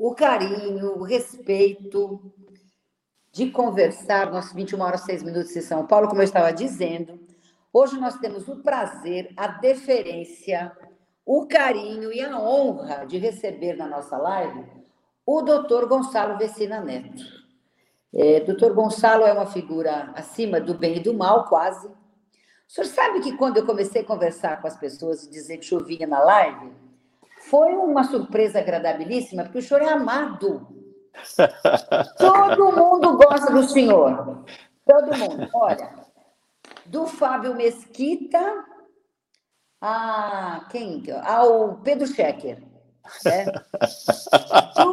o carinho, o respeito de conversar, nossas 21 horas 6 minutos em São Paulo, como eu estava dizendo. Hoje nós temos o prazer, a deferência, o carinho e a honra de receber na nossa live o doutor Gonçalo Vecina Neto. É, doutor Gonçalo é uma figura acima do bem e do mal, quase. O senhor sabe que quando eu comecei a conversar com as pessoas e dizer que chovia na live, foi uma surpresa agradabilíssima, porque o senhor é amado. Todo mundo gosta do senhor. Todo mundo. Olha, do Fábio Mesquita a quem? Ao Pedro Schecker. Né?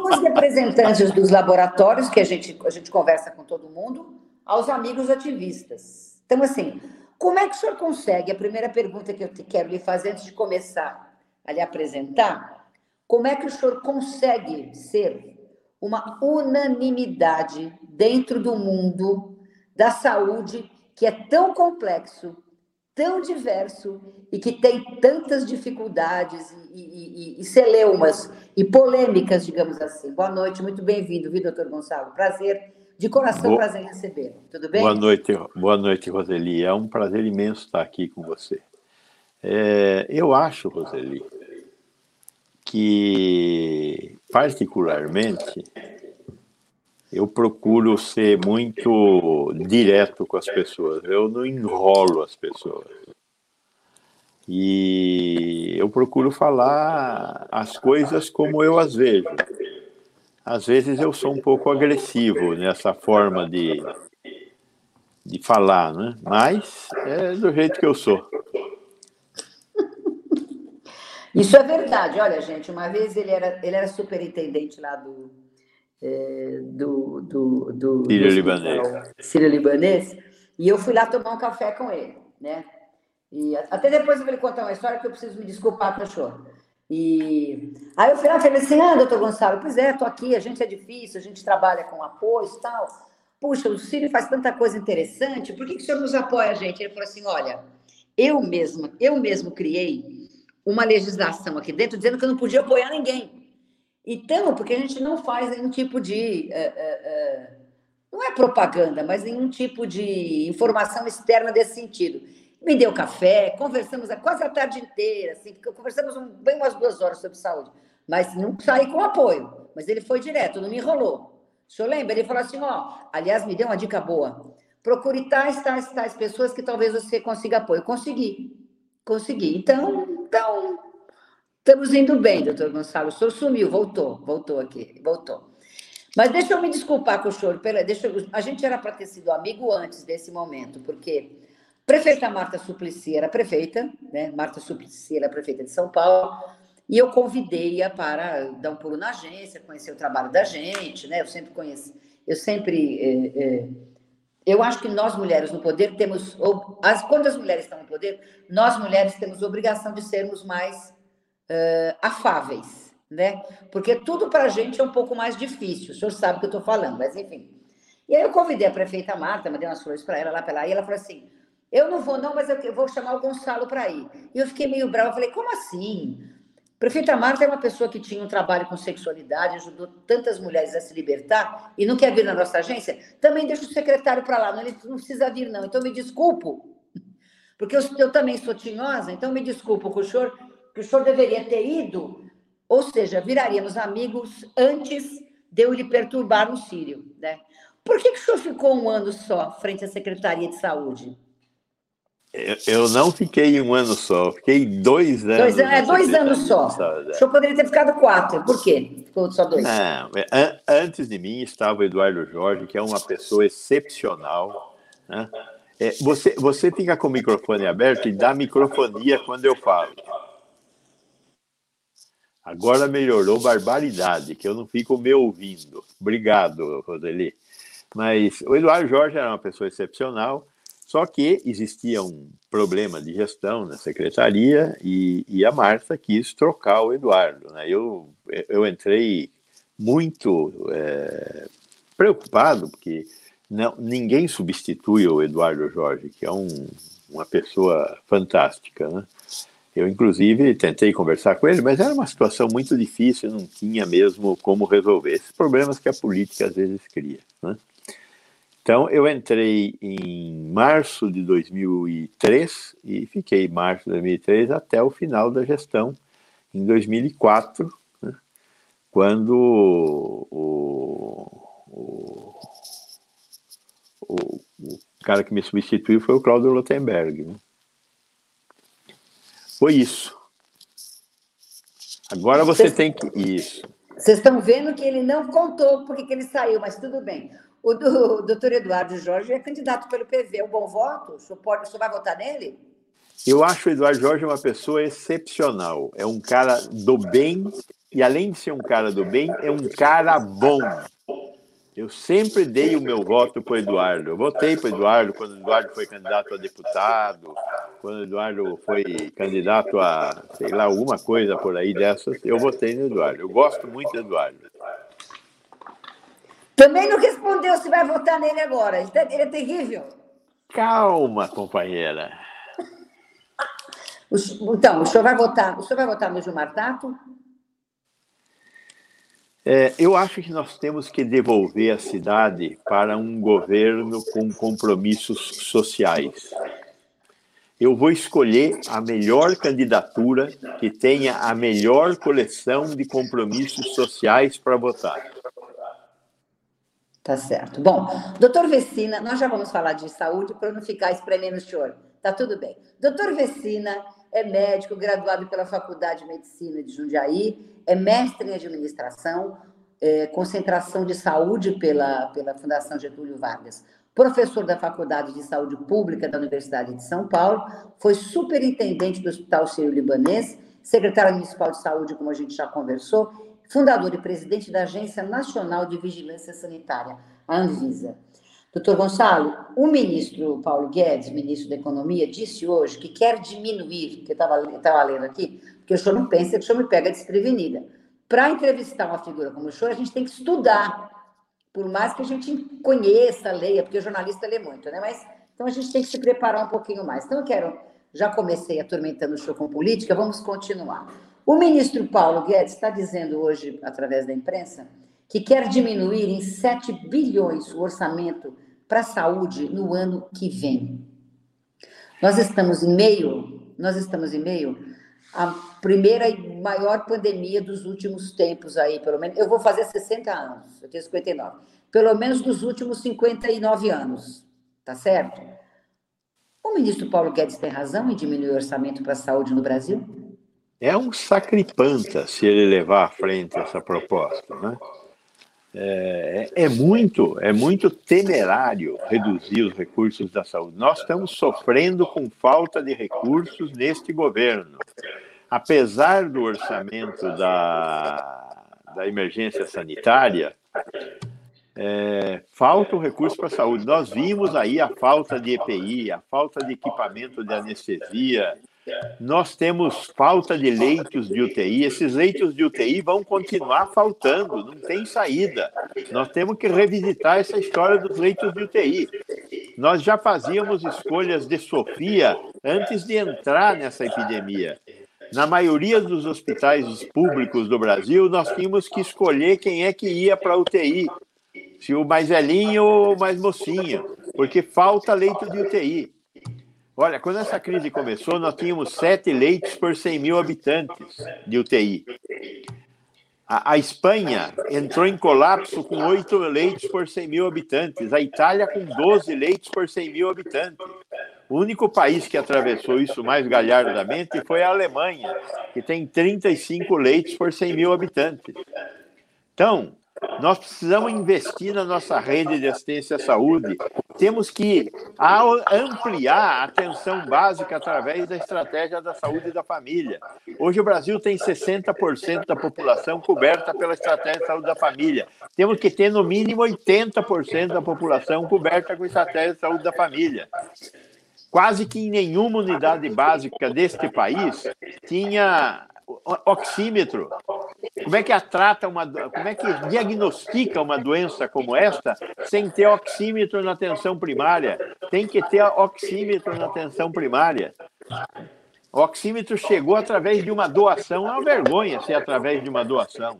Os representantes dos laboratórios, que a gente, a gente conversa com todo mundo, aos amigos ativistas. Então, assim, como é que o senhor consegue? A primeira pergunta que eu quero lhe fazer antes de começar a lhe apresentar, como é que o senhor consegue ser uma unanimidade dentro do mundo da saúde que é tão complexo, tão diverso e que tem tantas dificuldades e, e, e, celeumas e polêmicas, digamos assim. Boa noite, muito bem-vindo, viu, doutor Gonçalo? Prazer, de coração, boa, prazer em receber. Tudo bem? Boa noite, boa noite, Roseli. É um prazer imenso estar aqui com você. É, eu acho, Roseli, que particularmente eu procuro ser muito direto com as pessoas, eu não enrolo as pessoas. E eu procuro falar as coisas como eu as vejo. Às vezes eu sou um pouco agressivo nessa forma de, de falar, né? mas é do jeito que eu sou. Isso é verdade. Olha, gente, uma vez ele era, ele era superintendente lá do, é, do, do, do, Sírio Libanês. Sírio Libanês, e eu fui lá tomar um café com ele, né? E até depois eu vou lhe contar uma história que eu preciso me desculpar, cachorro. E aí eu fui lá e falei assim: ah, doutor Gonçalo, pois é, tô aqui, a gente é difícil, a gente trabalha com apoio e tal. Puxa, o Círio faz tanta coisa interessante, por que, que o senhor nos apoia a gente? Ele falou assim: olha, eu mesmo, eu mesmo criei uma legislação aqui dentro dizendo que eu não podia apoiar ninguém. Então, porque a gente não faz nenhum tipo de. Uh, uh, uh, não é propaganda, mas nenhum tipo de informação externa desse sentido. Me deu café, conversamos quase a tarde inteira, assim, conversamos bem umas duas horas sobre saúde, mas não saí com apoio. Mas ele foi direto, não me enrolou. O senhor lembra? Ele falou assim: ó, aliás, me deu uma dica boa. Procure tais, tais, tais pessoas que talvez você consiga apoio. Consegui. Consegui. Então, então Estamos indo bem, doutor Gonçalo. O senhor sumiu, voltou, voltou aqui, voltou. Mas deixa eu me desculpar com o senhor. Pela, deixa eu, a gente era para ter sido amigo antes desse momento, porque prefeita Marta Suplicy era prefeita, né? Marta Suplicy era prefeita de São Paulo, e eu convidei-a para dar um pulo na agência, conhecer o trabalho da gente, né? Eu sempre conheço, eu sempre. É, é, eu acho que nós mulheres no poder temos, as, quando as mulheres estão no poder, nós mulheres temos obrigação de sermos mais uh, afáveis, né? Porque tudo para a gente é um pouco mais difícil, o senhor sabe o que eu estou falando, mas enfim. E aí eu convidei a prefeita Marta, mandei umas flores para ela lá pela aí, ela falou assim: eu não vou, não, mas eu vou chamar o Gonçalo para ir. E eu fiquei meio brava, falei, como assim? Prefeita Marta é uma pessoa que tinha um trabalho com sexualidade, ajudou tantas mulheres a se libertar e não quer vir na nossa agência. Também deixa o secretário para lá, não, ele não precisa vir, não. Então me desculpo, porque eu, eu também sou tinhosa, então me desculpo com o senhor, que o senhor deveria ter ido, ou seja, viraríamos amigos antes de eu lhe perturbar no Sírio, né? Por que, que o senhor ficou um ano só frente à Secretaria de Saúde? Eu não fiquei um ano só, fiquei dois anos. Dois, é, dois anos só. O senhor poderia ter ficado quatro. Por quê? Ficou só dois? Não, é, antes de mim estava o Eduardo Jorge, que é uma pessoa excepcional. Né? É, você, você fica com o microfone aberto e dá microfonia quando eu falo. Agora melhorou barbaridade, que eu não fico me ouvindo. Obrigado, Roseli. Mas o Eduardo Jorge era uma pessoa excepcional, só que existia um problema de gestão na secretaria e, e a Marta quis trocar o Eduardo. Né? Eu, eu entrei muito é, preocupado, porque não, ninguém substitui o Eduardo Jorge, que é um, uma pessoa fantástica. Né? Eu, inclusive, tentei conversar com ele, mas era uma situação muito difícil, não tinha mesmo como resolver esses problemas que a política às vezes cria. Né? Então, eu entrei em março de 2003 e fiquei em março de 2003 até o final da gestão, em 2004, né? quando o, o, o, o, cara que me substituiu foi o Claudio Lotenberg. Né? Foi isso. Agora você Cês, tem que. Isso. Vocês estão vendo que ele não contou porque que ele saiu, mas tudo bem. O, do, o doutor Eduardo Jorge é candidato pelo PV. É um bom voto? O senhor, pode, o senhor vai votar nele? Eu acho o Eduardo Jorge uma pessoa excepcional. É um cara do bem, e além de ser um cara do bem, é um cara bom. Eu sempre dei o meu voto para o Eduardo. Eu votei para o Eduardo quando o Eduardo foi candidato a deputado, quando o Eduardo foi candidato a, sei lá, alguma coisa por aí dessas. Eu votei no Eduardo. Eu gosto muito do Eduardo. Também não respondeu se vai votar nele agora. Ele tá, é terrível. Calma, companheira. Então, o senhor vai votar, o senhor vai votar no Gilmar Tato? É, eu acho que nós temos que devolver a cidade para um governo com compromissos sociais. Eu vou escolher a melhor candidatura que tenha a melhor coleção de compromissos sociais para votar. Tá certo. Bom, doutor Vecina, nós já vamos falar de saúde para não ficar espremendo o senhor. Tá tudo bem. Doutor Vecina é médico, graduado pela Faculdade de Medicina de Jundiaí, é mestre em administração, é, concentração de saúde pela, pela Fundação Getúlio Vargas, professor da Faculdade de Saúde Pública da Universidade de São Paulo, foi superintendente do Hospital Sírio-Libanês, secretário municipal de saúde, como a gente já conversou, fundador e presidente da Agência Nacional de Vigilância Sanitária, a Anvisa. Doutor Gonçalo, o ministro Paulo Guedes, ministro da Economia, disse hoje que quer diminuir, que eu estava lendo aqui, porque o senhor não pensa que o senhor me pega desprevenida. Para entrevistar uma figura como o senhor, a gente tem que estudar, por mais que a gente conheça, leia, porque o jornalista lê muito, né? Mas então a gente tem que se preparar um pouquinho mais. Então eu quero, já comecei atormentando o senhor com política, vamos continuar. O ministro Paulo Guedes está dizendo hoje, através da imprensa, que quer diminuir em 7 bilhões o orçamento para a saúde no ano que vem. Nós estamos em meio, nós estamos em meio à primeira e maior pandemia dos últimos tempos aí, pelo menos. Eu vou fazer 60 anos, eu tenho 59. Pelo menos dos últimos 59 anos, tá certo? O ministro Paulo Guedes tem razão em diminuir o orçamento para a saúde no Brasil? É um sacripanta se ele levar à frente essa proposta, né? É, é, muito, é muito temerário reduzir os recursos da saúde. Nós estamos sofrendo com falta de recursos neste governo. Apesar do orçamento da, da emergência sanitária, é, falta o recurso para a saúde. Nós vimos aí a falta de EPI, a falta de equipamento de anestesia, nós temos falta de leitos de UTI. Esses leitos de UTI vão continuar faltando, não tem saída. Nós temos que revisitar essa história dos leitos de UTI. Nós já fazíamos escolhas de Sofia antes de entrar nessa epidemia. Na maioria dos hospitais públicos do Brasil, nós tínhamos que escolher quem é que ia para a UTI, se o mais velhinho ou o mais mocinho, porque falta leito de UTI. Olha, quando essa crise começou, nós tínhamos sete leitos por 100 mil habitantes de UTI. A, a, Espanha entrou em colapso com oito leitos por 100 mil habitantes. A Itália com 12 leitos por 100 mil habitantes. O único país que atravessou isso mais galhardamente foi a Alemanha, que tem 35 leitos por 100 mil habitantes. Então, nós precisamos investir na nossa rede de assistência à saúde. Temos que ampliar a atenção básica através da estratégia da saúde da família. Hoje o Brasil tem 60% da população coberta pela estratégia de saúde da família. Temos que ter no mínimo 80% da população coberta com a estratégia de saúde da família. Quase que em nenhuma unidade básica deste país tinha oxímetro. Como é que trata uma, como é que diagnostica uma doença como esta sem ter oxímetro na atenção primária? Tem que ter oxímetro na atenção primária. O oxímetro chegou através de uma doação, é uma vergonha ser através de uma doação.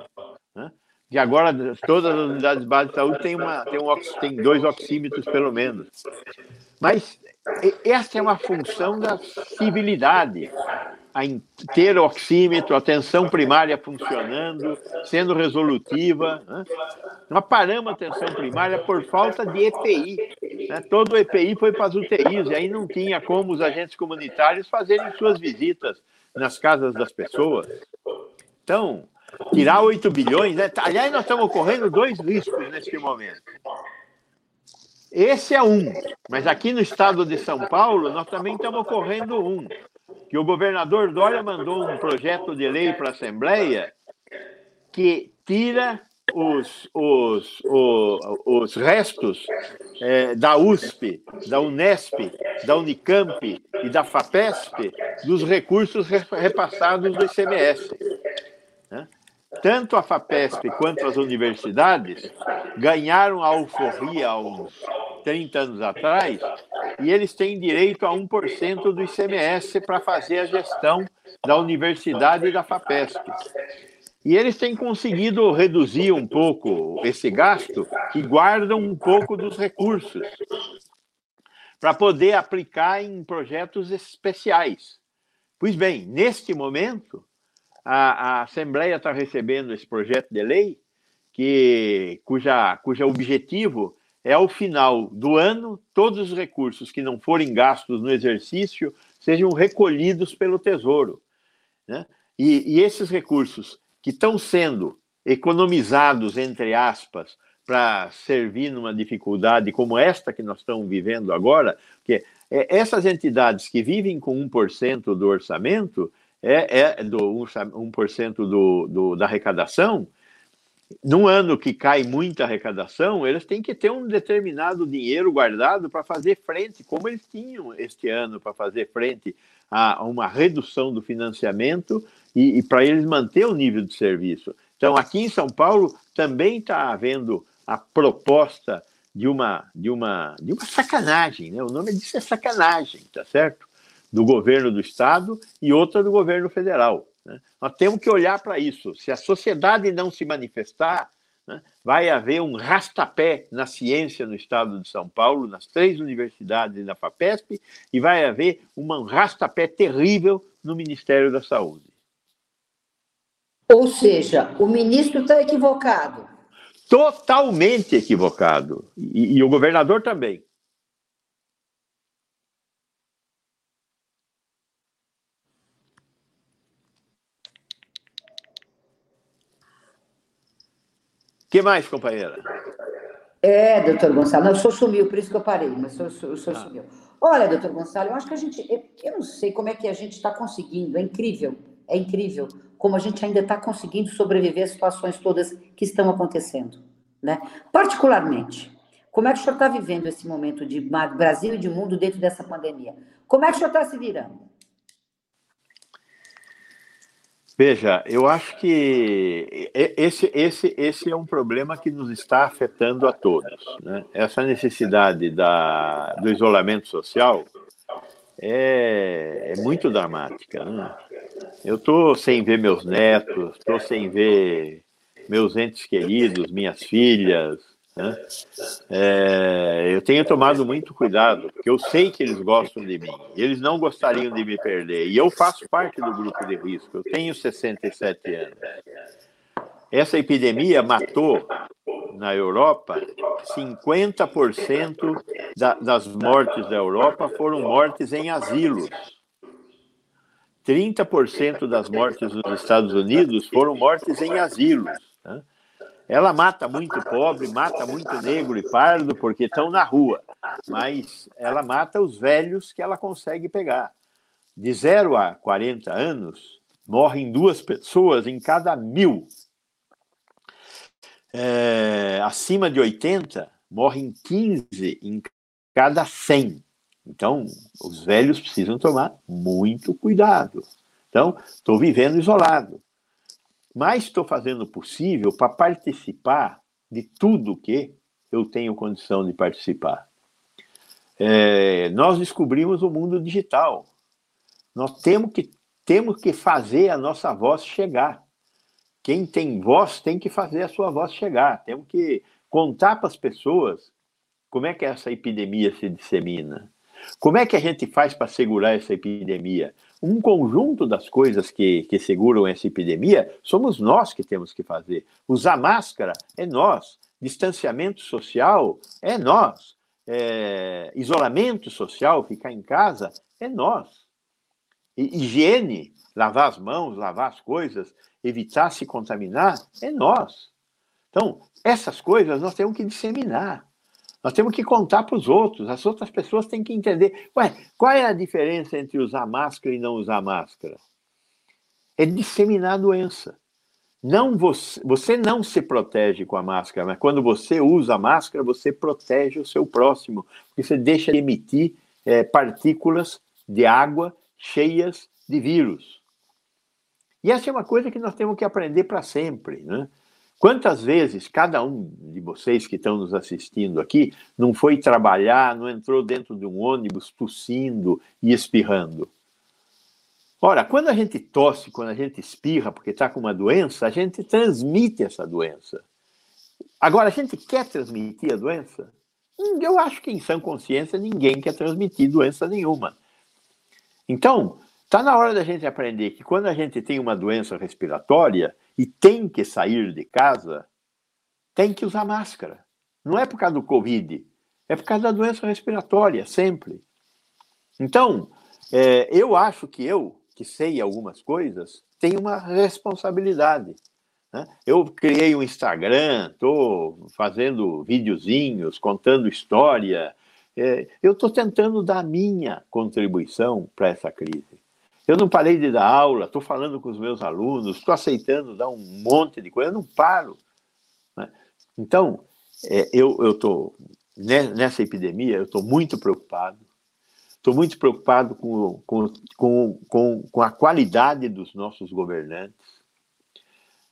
Né? E agora todas as unidades básicas de saúde têm, uma, têm, um, têm dois oxímetros, pelo menos. Mas essa é uma função da civilidade a ter oxímetro, atenção primária funcionando, sendo resolutiva. Né? Nós paramos a atenção primária por falta de EPI. Né? Todo o EPI foi para as UTIs, e aí não tinha como os agentes comunitários fazerem suas visitas nas casas das pessoas. Então, tirar 8 bilhões, né? aliás, nós estamos correndo dois riscos neste momento. Esse é um, mas aqui no estado de São Paulo, nós também estamos correndo um que o governador Dória mandou um projeto de lei para a Assembleia que tira os, os, os, os restos é, da USP, da Unesp, da Unicamp e da FAPESP dos recursos repassados do ICMS. Tanto a FAPESP quanto as universidades ganharam a alforria há uns 30 anos atrás e eles têm direito a 1% do ICMS para fazer a gestão da universidade e da FAPESP. E eles têm conseguido reduzir um pouco esse gasto e guardam um pouco dos recursos para poder aplicar em projetos especiais. Pois bem, neste momento, a, a Assembleia está recebendo esse projeto de lei, que, cuja, cuja objetivo é ao final do ano, todos os recursos que não forem gastos no exercício sejam recolhidos pelo Tesouro. Né? E, e esses recursos que estão sendo economizados, entre aspas, para servir numa dificuldade como esta que nós estamos vivendo agora, que é, essas entidades que vivem com 1% do orçamento, é, é do 1% do, do, da arrecadação, num ano que cai muita arrecadação, eles têm que ter um determinado dinheiro guardado para fazer frente, como eles tinham este ano, para fazer frente a uma redução do financiamento e, e para eles manter o nível de serviço. Então, aqui em São Paulo também está havendo a proposta de uma, de uma, de uma sacanagem, né? o nome disso é sacanagem, tá certo? Do governo do Estado e outra do governo federal. Né? Nós temos que olhar para isso. Se a sociedade não se manifestar, né, vai haver um rastapé na ciência no estado de São Paulo, nas três universidades na FAPESP, e vai haver um rastapé terrível no Ministério da Saúde. Ou seja, o ministro está equivocado. Totalmente equivocado. E, e o governador também. Que mais, companheira? É, doutor Gonçalo, não, o senhor sumiu, por isso que eu parei, mas o senhor, o senhor ah. sumiu. Olha, doutor Gonçalo, eu acho que a gente, eu não sei como é que a gente está conseguindo, é incrível, é incrível como a gente ainda está conseguindo sobreviver às situações todas que estão acontecendo, né? Particularmente, como é que o senhor está vivendo esse momento de Brasil e de mundo dentro dessa pandemia? Como é que o senhor está se virando? Veja, eu acho que esse, esse, esse é um problema que nos está afetando a todos. Né? Essa necessidade da, do isolamento social é, é muito dramática. Né? Eu estou sem ver meus netos, estou sem ver meus entes queridos, minhas filhas, né? É, eu tenho tomado muito cuidado, porque eu sei que eles gostam de mim, eles não gostariam de me perder, e eu faço parte do grupo de risco, eu tenho 67 anos. Essa epidemia matou na Europa 50% da, das mortes da Europa foram mortes em asilos. 30% das mortes nos Estados Unidos foram mortes em asilos. Né? Ela mata muito pobre, mata muito negro e pardo porque estão na rua, mas ela mata os velhos que ela consegue pegar. De 0 a 40 anos, morrem duas pessoas em cada mil. É, acima de 80, morrem 15 em cada 100. Então, os velhos precisam tomar muito cuidado. Então, estou vivendo isolado mas estou fazendo o possível para participar de tudo que eu tenho condição de participar. É, nós descobrimos o mundo digital. Nós temos que, temos que fazer a nossa voz chegar. Quem tem voz tem que fazer a sua voz chegar. Temos que contar para as pessoas como é que essa epidemia se dissemina. Como é que a gente faz para segurar essa epidemia? Um conjunto das coisas que, que seguram essa epidemia somos nós que temos que fazer. Usar máscara é nós. Distanciamento social é nós. É, isolamento social, ficar em casa, é nós. E, higiene, lavar as mãos, lavar as coisas, evitar se contaminar, é nós. Então, essas coisas nós temos que disseminar. Nós temos que contar para os outros, as outras pessoas têm que entender. Ué, qual é a diferença entre usar máscara e não usar máscara? É disseminar a doença. Não você, você não se protege com a máscara, mas quando você usa a máscara, você protege o seu próximo, porque você deixa de emitir é, partículas de água cheias de vírus. E essa é uma coisa que nós temos que aprender para sempre. Né? Quantas vezes cada um de vocês que estão nos assistindo aqui não foi trabalhar, não entrou dentro de um ônibus tossindo e espirrando? Ora, quando a gente tosse, quando a gente espirra porque está com uma doença, a gente transmite essa doença. Agora, a gente quer transmitir a doença? Hum, eu acho que em sã consciência ninguém quer transmitir doença nenhuma. Então, está na hora da gente aprender que quando a gente tem uma doença respiratória, e tem que sair de casa, tem que usar máscara. Não é por causa do Covid, é por causa da doença respiratória, sempre. Então, é, eu acho que eu, que sei algumas coisas, tenho uma responsabilidade. Né? Eu criei um Instagram, estou fazendo videozinhos, contando história. É, eu estou tentando dar minha contribuição para essa crise. Eu não parei de dar aula, estou falando com os meus alunos, estou aceitando dar um monte de coisa, eu não paro. Né? Então, é, eu estou, nessa epidemia, eu estou muito preocupado. Estou muito preocupado com, com, com, com, a qualidade dos nossos governantes.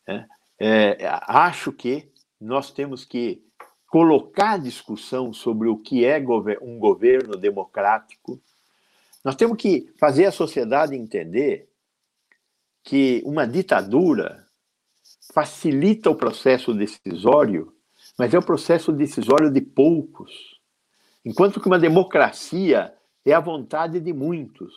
Né? É, acho que nós temos que colocar discussão sobre o que é um governo democrático nós temos que fazer a sociedade entender que uma ditadura facilita o processo decisório, mas é o processo decisório de poucos. Enquanto que uma democracia é a vontade de muitos.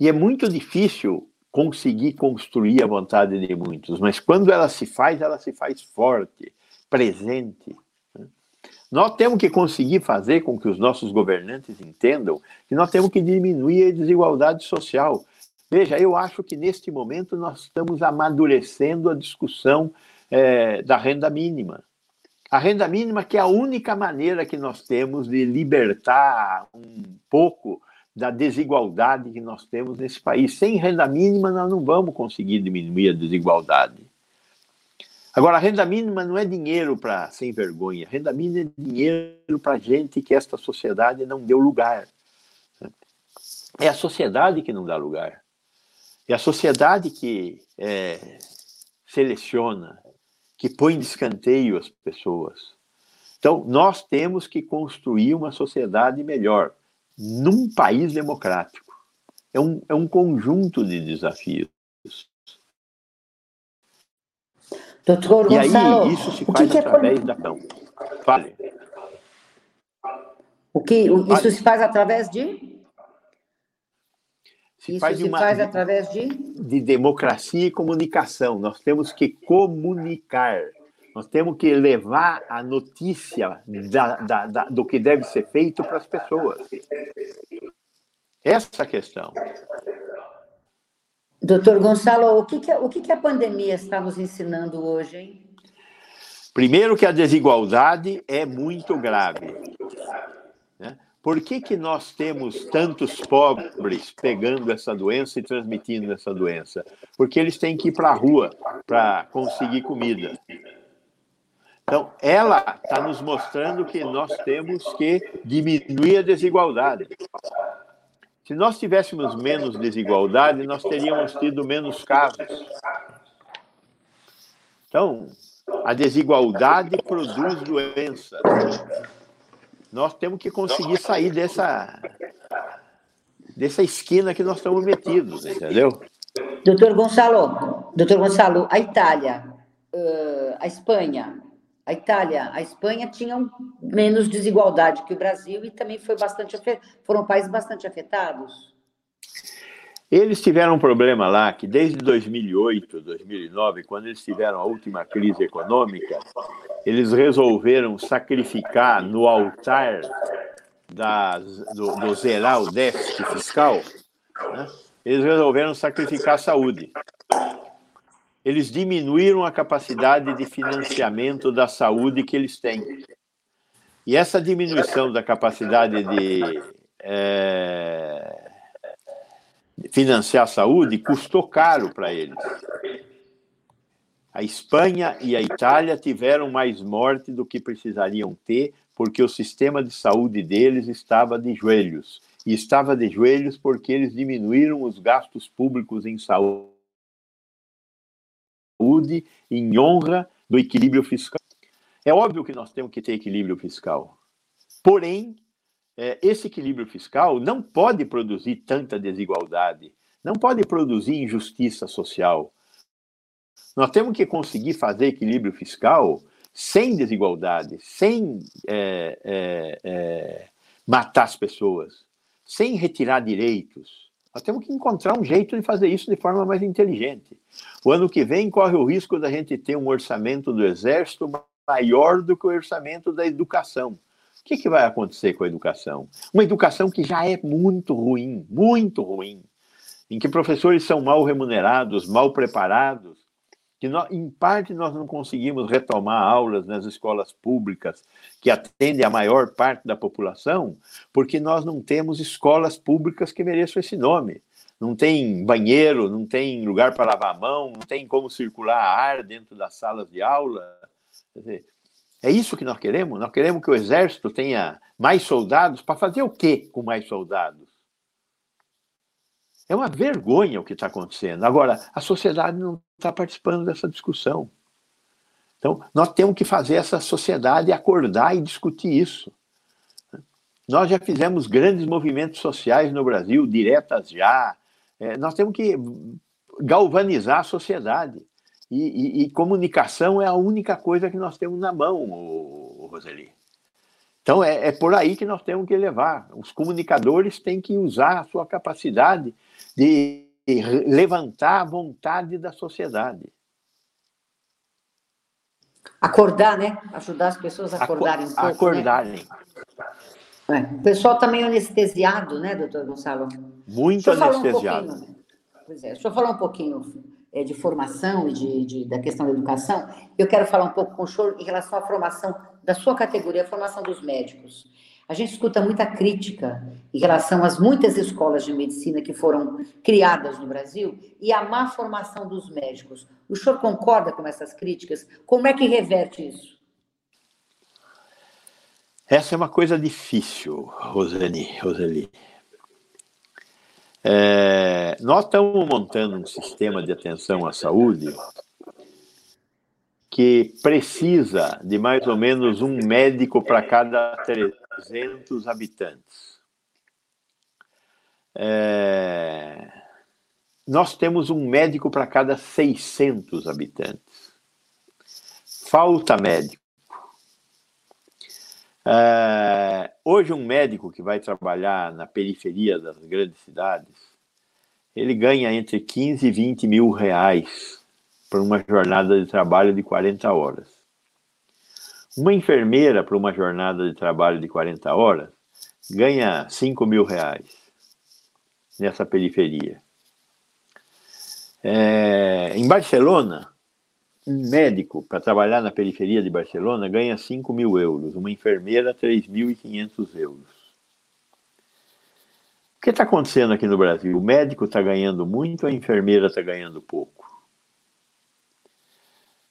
E é muito difícil conseguir construir a vontade de muitos, mas quando ela se faz, ela se faz forte, presente. Nós temos que conseguir fazer com que os nossos governantes entendam que nós temos que diminuir a desigualdade social. Veja, eu acho que neste momento nós estamos amadurecendo a discussão é, da renda mínima. A renda mínima que é a única maneira que nós temos de libertar um pouco da desigualdade que nós temos nesse país. Sem renda mínima, nós não vamos conseguir diminuir a desigualdade. Agora, a renda mínima não é dinheiro para sem vergonha. A renda mínima é dinheiro para gente que esta sociedade não deu lugar. É a sociedade que não dá lugar. É a sociedade que é, seleciona, que põe de escanteio as pessoas. Então, nós temos que construir uma sociedade melhor num país democrático. É um, é um conjunto de desafios. Doutor e Gonçalo, aí, isso se faz que através que é... da Fale. O que, isso se faz através de? Se isso faz se uma, faz através de? De democracia e comunicação. Nós temos que comunicar. Nós temos que levar a notícia da, da, da, do que deve ser feito para as pessoas. Essa é questão. Doutor Gonçalo, o que, que, o que, que a pandemia está nos ensinando hoje, hein? Primeiro que a desigualdade é muito grave. Né? Por que, que nós temos tantos pobres pegando essa doença e transmitindo essa doença? Porque eles têm que ir para a rua para conseguir comida. Então, ela está nos mostrando que nós temos que diminuir a desigualdade. Se nós tivéssemos menos desigualdade, nós teríamos tido menos casos. Então, a desigualdade produz doença. Nós temos que conseguir sair dessa dessa esquina que nós estamos metidos, entendeu? Doutor Gonçalo, doutor Gonçalo, a Itália, a Espanha, a Itália, a Espanha tinham menos desigualdade que o Brasil e também foi bastante foram países bastante afetados. Eles tiveram um problema lá que desde 2008, 2009, quando eles tiveram a última crise econômica, eles resolveram sacrificar no altar do, do zerar o déficit fiscal, né? eles resolveram sacrificar a saúde. Eles diminuíram a capacidade de financiamento da saúde que eles têm. E essa diminuição da capacidade de é, financiar a saúde custou caro para eles. A Espanha e a Itália tiveram mais morte do que precisariam ter, porque o sistema de saúde deles estava de joelhos. E estava de joelhos porque eles diminuíram os gastos públicos em saúde em honra do equilíbrio fiscal. É óbvio que nós temos que ter equilíbrio fiscal. Porém, é, esse equilíbrio fiscal não pode produzir tanta desigualdade, não pode produzir injustiça social. Nós temos que conseguir fazer equilíbrio fiscal sem desigualdade, sem é, é, é, matar as pessoas, sem retirar direitos. Nós temos que encontrar um jeito de fazer isso de forma mais inteligente. O ano que vem corre o risco da gente ter um orçamento do Exército maior do que o orçamento da educação que, que vai acontecer com a educação? Uma educação que já é muito ruim, muito ruim, em que professores são mal remunerados, mal preparados, que nós, em parte nós não conseguimos retomar aulas nas escolas públicas que atendem a maior parte da população, porque nós não temos escolas públicas que mereçam esse nome. Não tem banheiro, não tem lugar para lavar a mão, não tem como circular ar dentro das salas de aula. Dizer, é isso que nós queremos? Nós queremos que o exército tenha mais soldados para fazer o quê com mais soldados? É uma vergonha o que está acontecendo. Agora, a sociedade não está participando dessa discussão. Então, nós temos que fazer essa sociedade acordar e discutir isso. Nós já fizemos grandes movimentos sociais no Brasil, diretas já. É, nós temos que galvanizar a sociedade. E, e, e, comunicação é a única coisa que nós temos na mão, o, Roseli. Então é, é, por aí que nós temos que levar. Os comunicadores têm que usar a sua capacidade de levantar a vontade da sociedade. Acordar, né? Ajudar as pessoas a acordarem um pouco. Né? Acordarem. Né? É. O pessoal está meio anestesiado, né, doutor Gonçalo? Muito anestesiado. Um pois é, deixa eu falar um pouquinho é, de formação e de, de, da questão da educação, eu quero falar um pouco com o senhor em relação à formação da sua categoria, a formação dos médicos. A gente escuta muita crítica em relação às muitas escolas de medicina que foram criadas no Brasil e a má formação dos médicos. O senhor concorda com essas críticas? Como é que reverte isso? Essa é uma coisa difícil, Roseli. Roseli. É, nós estamos montando um sistema de atenção à saúde que precisa de mais ou menos um médico para cada 300 habitantes. É, nós temos um médico para cada 600 habitantes. Falta médico. É, hoje, um médico que vai trabalhar na periferia das grandes cidades, ele ganha entre 15 e 20 mil reais por uma jornada de trabalho de 40 horas. Uma enfermeira para uma jornada de trabalho de 40 horas ganha 5 mil reais nessa periferia. É, em Barcelona, um médico para trabalhar na periferia de Barcelona ganha 5 mil euros, uma enfermeira 3.500 euros. O que está acontecendo aqui no Brasil? O médico está ganhando muito, a enfermeira está ganhando pouco.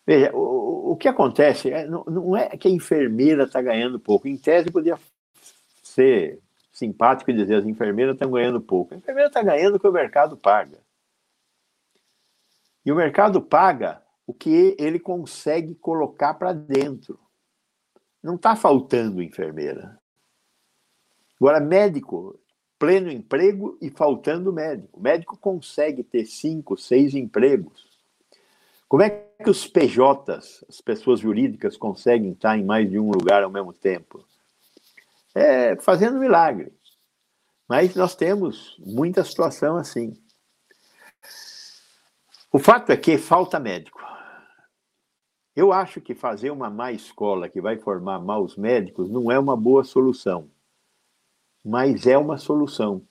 Veja, o, o que acontece é, não, não é que a enfermeira está ganhando pouco. Em tese, podia ser simpático e dizer as enfermeiras estão ganhando pouco. A enfermeira está ganhando o que o mercado paga. E o mercado paga o que ele consegue colocar para dentro. Não está faltando enfermeira. Agora, médico pleno emprego e faltando médico. O médico consegue ter cinco, seis empregos. Como é que os PJs, as pessoas jurídicas, conseguem estar em mais de um lugar ao mesmo tempo? É fazendo milagre. Mas nós temos muita situação assim. O fato é que falta médico. Eu acho que fazer uma má escola que vai formar maus médicos não é uma boa solução, mas é uma solução.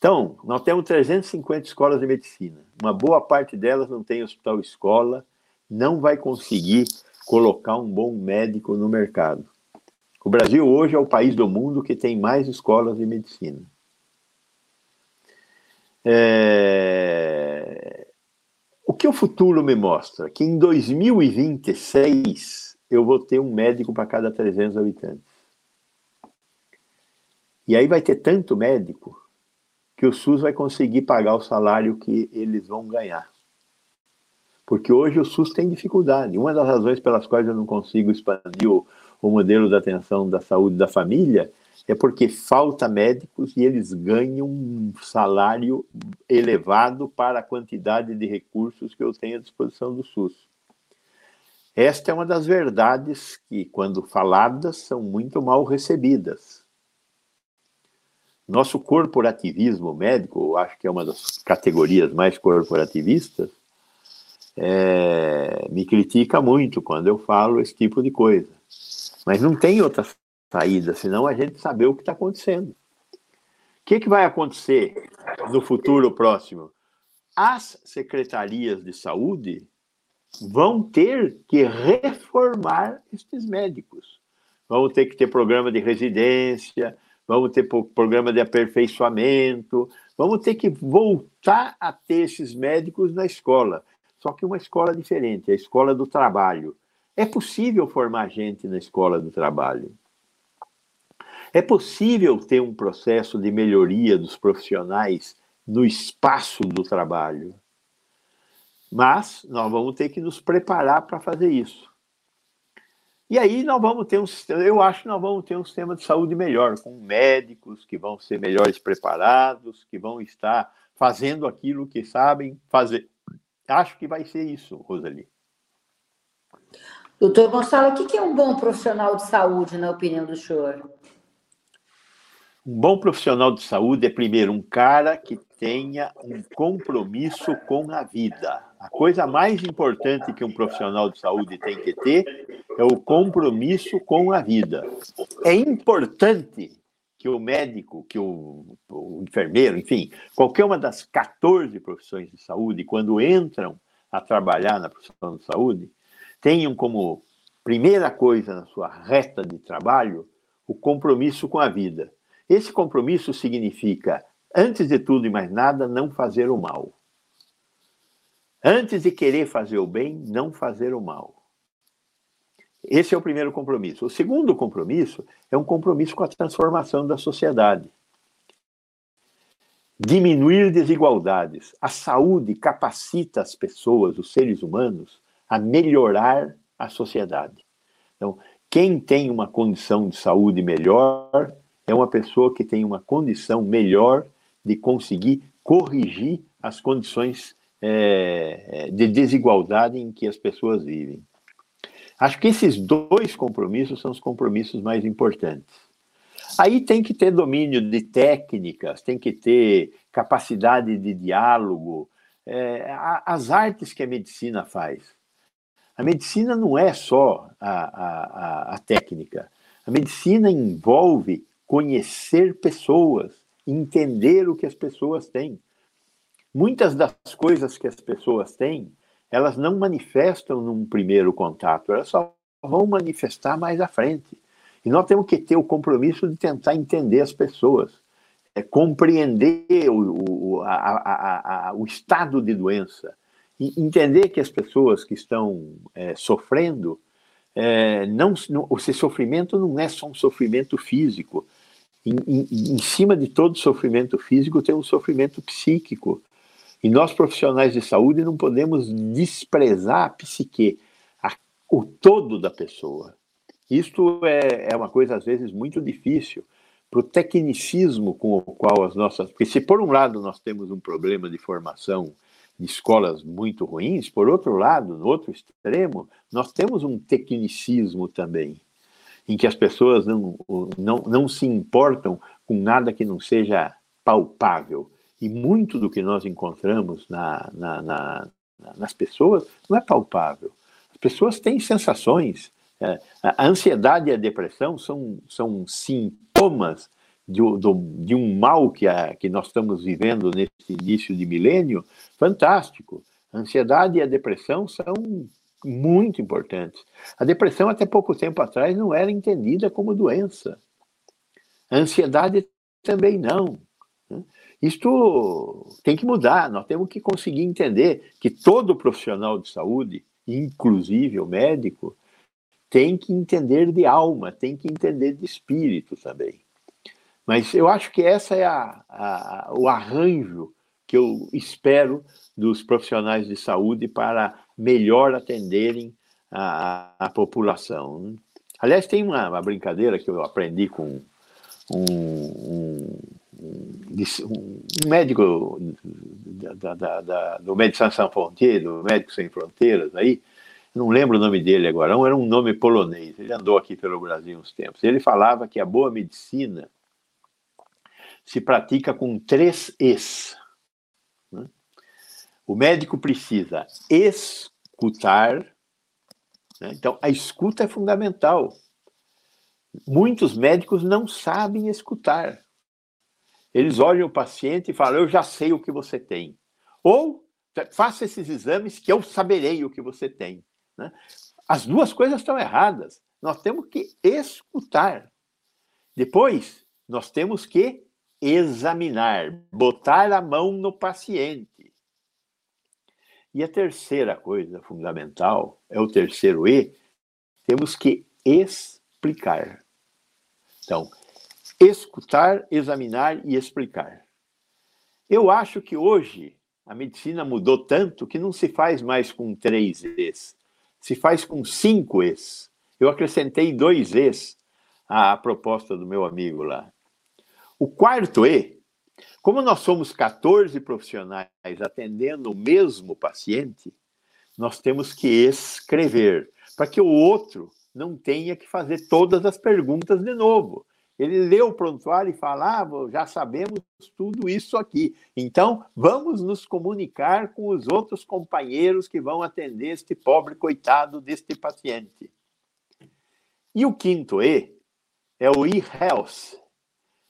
Então, nós temos 350 escolas de medicina. Uma boa parte delas não tem hospital escola, não vai conseguir colocar um bom médico no mercado. O Brasil hoje é o país do mundo que tem mais escolas de medicina. É... O que o futuro me mostra? Que em 2026 eu vou ter um médico para cada 300 habitantes. E aí vai ter tanto médico que o SUS vai conseguir pagar o salário que eles vão ganhar. Porque hoje o SUS tem dificuldade. Uma das razões pelas quais eu não consigo expandir o, o modelo da atenção da saúde da família é porque falta médicos e eles ganham um salário elevado para a quantidade de recursos que eu tenho à disposição do SUS. Esta é uma das verdades que, quando faladas, são muito mal recebidas. Nosso corporativismo médico, acho que é uma das categorias mais corporativistas, é, me critica muito quando eu falo esse tipo de coisa. Mas não tem outra saída, senão a gente saber o que está acontecendo. O que, que vai acontecer no futuro próximo? As secretarias de saúde vão ter que reformar esses médicos. Vão ter que ter programa de residência, vamos ter programa de aperfeiçoamento, vamos ter que voltar a ter esses médicos na escola. Só que uma escola diferente, a escola do trabalho. É possível formar gente na escola do trabalho. É possível ter um processo de melhoria dos profissionais no espaço do trabalho. Mas nós vamos ter que nos preparar para fazer isso. E aí nós vamos ter um sistema, eu acho que nós vamos ter um sistema de saúde melhor, com médicos que vão ser melhores preparados, que vão estar fazendo aquilo que sabem fazer. Acho que vai ser isso, Rosali. Doutor Gonçalo, o que é um bom profissional de saúde, na opinião do senhor? Um bom profissional de saúde é, primeiro, um cara que tenha um compromisso com a vida. A coisa mais importante que um profissional de saúde tem que ter é o compromisso com a vida. É importante que o médico, que o, o enfermeiro, enfim, qualquer uma das 14 profissões de saúde, quando entram a trabalhar na profissão de saúde, tenham como primeira coisa na sua reta de trabalho o compromisso com a vida. Esse compromisso significa, antes de tudo e mais nada, não fazer o mal. Antes de querer fazer o bem, não fazer o mal. Esse é o primeiro compromisso. O segundo compromisso é um compromisso com a transformação da sociedade. Diminuir desigualdades. A saúde capacita as pessoas, os seres humanos, a melhorar a sociedade. Então, quem tem uma condição de saúde melhor é uma pessoa que tem uma condição melhor de conseguir corrigir as condições é, de desigualdade em que as pessoas vivem. Acho que esses dois compromissos são os compromissos mais importantes. Aí tem que ter domínio de técnicas, tem que ter capacidade de diálogo, é, as artes que a medicina faz. A medicina não é só a, a, a técnica. A medicina envolve conhecer pessoas, entender o que as pessoas têm. Muitas das coisas que as pessoas têm, elas não manifestam num primeiro contato, elas só vão manifestar mais à frente. E nós temos que ter o compromisso de tentar entender as pessoas, é, compreender o, o, a, a, a, o estado de doença, e entender que as pessoas que estão é, sofrendo, é, não, não, esse sofrimento não é só um sofrimento físico, em, em, em cima de todo sofrimento físico tem um sofrimento psíquico. E nós, profissionais de saúde, não podemos desprezar a psique, a, o todo da pessoa. Isto é, é uma coisa, às vezes, muito difícil, para o tecnicismo com o qual as nossas. Porque, se por um lado nós temos um problema de formação de escolas muito ruins, por outro lado, no outro extremo, nós temos um tecnicismo também, em que as pessoas não, não, não se importam com nada que não seja palpável. E muito do que nós encontramos na, na, na, nas pessoas não é palpável. As pessoas têm sensações. É, a ansiedade e a depressão são, são sintomas de, de um mal que, a, que nós estamos vivendo nesse início de milênio fantástico. A ansiedade e a depressão são muito importantes. A depressão, até pouco tempo atrás, não era entendida como doença. A ansiedade também não. Isto tem que mudar, nós temos que conseguir entender que todo profissional de saúde, inclusive o médico, tem que entender de alma, tem que entender de espírito também. Mas eu acho que essa é a, a, o arranjo que eu espero dos profissionais de saúde para melhor atenderem a, a população. Aliás, tem uma, uma, brincadeira que eu aprendi com um, um, um médico da, da, da, do Médecins Sans Frontières, do Médicos Sem Fronteiras, aí, não lembro o nome dele agora, era um nome polonês, ele andou aqui pelo Brasil uns tempos. Ele falava que a boa medicina se pratica com três Es. Né? O médico precisa escutar, né? então a escuta é fundamental. Muitos médicos não sabem escutar. Eles olham o paciente e falam: Eu já sei o que você tem. Ou faça esses exames que eu saberei o que você tem. Né? As duas coisas estão erradas. Nós temos que escutar. Depois, nós temos que examinar, botar a mão no paciente. E a terceira coisa fundamental, é o terceiro E, temos que explicar. Então, escutar, examinar e explicar. Eu acho que hoje a medicina mudou tanto que não se faz mais com três E's, se faz com cinco E's. Eu acrescentei dois E's à proposta do meu amigo lá. O quarto E, como nós somos 14 profissionais atendendo o mesmo paciente, nós temos que escrever, para que o outro não tenha que fazer todas as perguntas de novo. Ele lê o prontuário e fala: ah, já sabemos tudo isso aqui. Então, vamos nos comunicar com os outros companheiros que vão atender este pobre coitado deste paciente. E o quinto E é o e-health,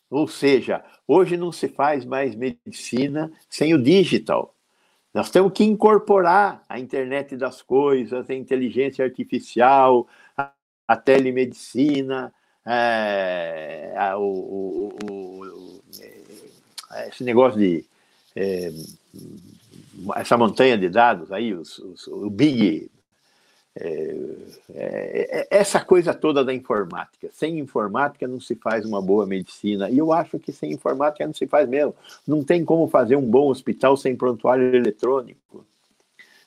ou seja, hoje não se faz mais medicina sem o digital. Nós temos que incorporar a internet das coisas, a inteligência artificial, a telemedicina, é, a, o, o, o, esse negócio de. É, essa montanha de dados aí, os, os, o Big é, é, é, essa coisa toda da informática. Sem informática não se faz uma boa medicina. E eu acho que sem informática não se faz mesmo. Não tem como fazer um bom hospital sem prontuário eletrônico.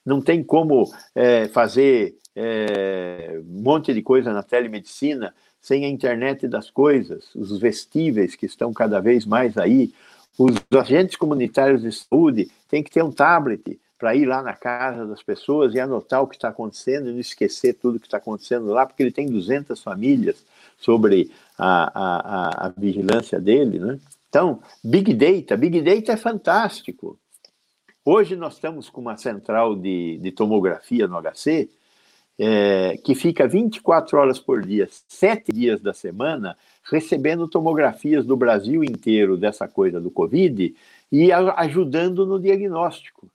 Não tem como é, fazer é, um monte de coisa na telemedicina sem a internet das coisas, os vestíveis que estão cada vez mais aí. Os agentes comunitários de saúde têm que ter um tablet para ir lá na casa das pessoas e anotar o que está acontecendo e não esquecer tudo que está acontecendo lá, porque ele tem 200 famílias sobre a, a, a, vigilância dele, né? Então, Big Data, Big Data é fantástico. Hoje nós estamos com uma central de, de tomografia no HC, é, que fica 24 horas por dia, sete dias da semana, recebendo tomografias do Brasil inteiro dessa coisa do Covid e ajudando no diagnóstico.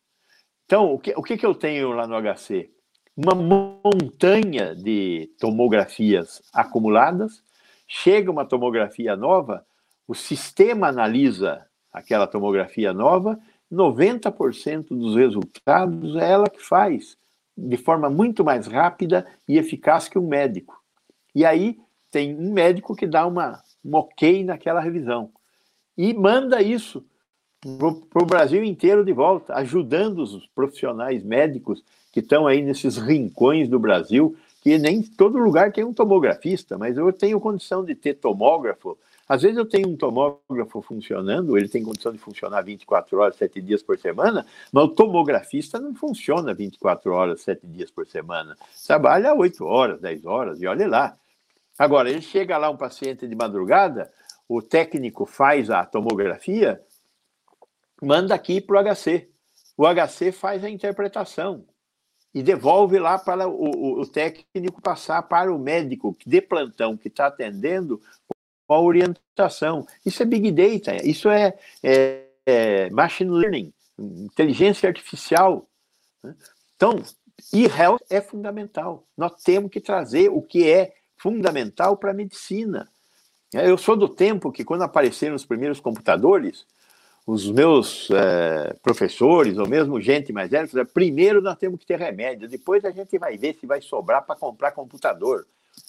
Então, o que, o que, que eu tenho lá no HC? Uma montanha de tomografias acumuladas, chega uma tomografia nova, o sistema analisa aquela tomografia nova, 90% dos resultados é ela que faz, de forma muito mais rápida e eficaz que um médico. E aí tem um médico que dá uma, um ok naquela revisão e manda isso para o Brasil inteiro de volta, ajudando os profissionais médicos que estão aí nesses rincões do Brasil, que nem todo lugar tem um tomografista, mas eu tenho condição de ter tomógrafo Às vezes eu tenho um tomógrafo funcionando, ele tem condição de funcionar 24 horas, 7 dias por semana, mas o tomografista não funciona 24 horas, 7 dias por semana. Trabalha 8 horas, 10 horas, e olha lá. Agora, ele chega lá, um paciente de madrugada, o técnico faz a tomografia, manda aqui para o HC. O HC faz a interpretação e devolve lá para o, o, o técnico passar para o médico de plantão que está atendendo a orientação. Isso é Big Data, isso é, é, é Machine Learning, inteligência artificial. Né? Então, e-health é fundamental. Nós temos que trazer o que é fundamental para a medicina. Eu sou do tempo que, quando apareceram os primeiros computadores, os meus é, professores, ou mesmo gente mais velha, fizeram, primeiro nós temos que ter remédio, depois a gente vai ver se vai sobrar para comprar computador.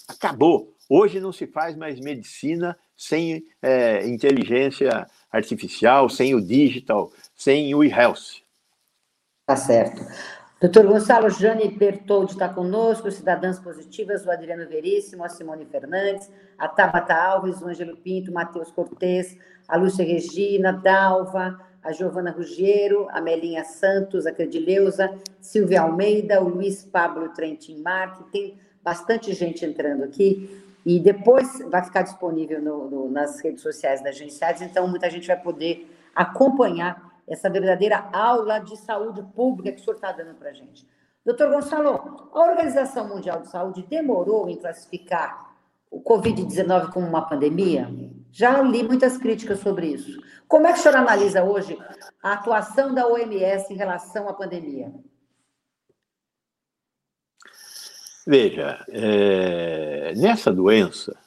Acabou. Hoje não se faz mais medicina sem é, inteligência artificial, sem o digital, sem o e-health. Tá certo. Doutor Gonçalo Jane Bertoldi está conosco, Cidadãs Positivas, o Adriano Veríssimo, a Simone Fernandes, a Tabata Alves, o Ângelo Pinto, Matheus Cortes, a Lúcia Regina, Dalva, a Giovana Ruggiero, a Melinha Santos, a Credileuza, Silvia Almeida, o Luiz Pablo Trentin Marque, tem bastante gente entrando aqui, e depois vai ficar disponível no, no, nas redes sociais da Agenciados, então muita gente vai poder acompanhar essa verdadeira aula de saúde pública que o senhor está dando para a gente. Doutor Gonçalo, a Organização Mundial de Saúde demorou em classificar o Covid-19 como uma pandemia? Já li muitas críticas sobre isso. Como é que o senhor analisa hoje a atuação da OMS em relação à pandemia? Veja, é, nessa doença,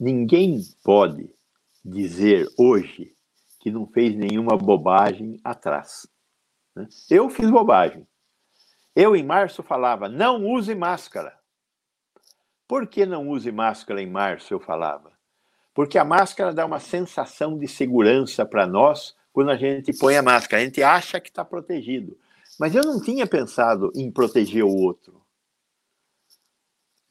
ninguém pode dizer hoje que não fez nenhuma bobagem atrás. Né? Eu fiz bobagem. Eu, em março, falava: não use máscara. Por que não use máscara em março? Eu falava. Porque a máscara dá uma sensação de segurança para nós quando a gente põe a máscara. A gente acha que está protegido. Mas eu não tinha pensado em proteger o outro.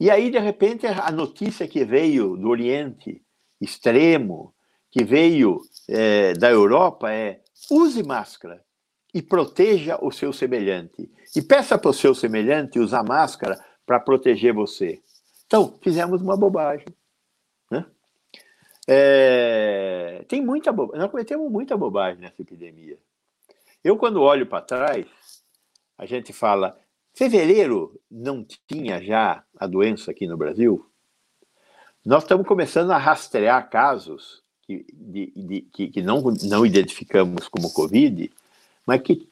E aí, de repente, a notícia que veio do Oriente Extremo, que veio é, da Europa é use máscara e proteja o seu semelhante. E peça para o seu semelhante usar máscara para proteger você. Então, fizemos uma bobagem. Né? É, tem muita bo... Nós cometemos muita bobagem nessa epidemia. Eu, quando olho para trás, a gente fala: fevereiro não tinha já a doença aqui no Brasil? Nós estamos começando a rastrear casos que, de, de, que, que não, não identificamos como Covid, mas que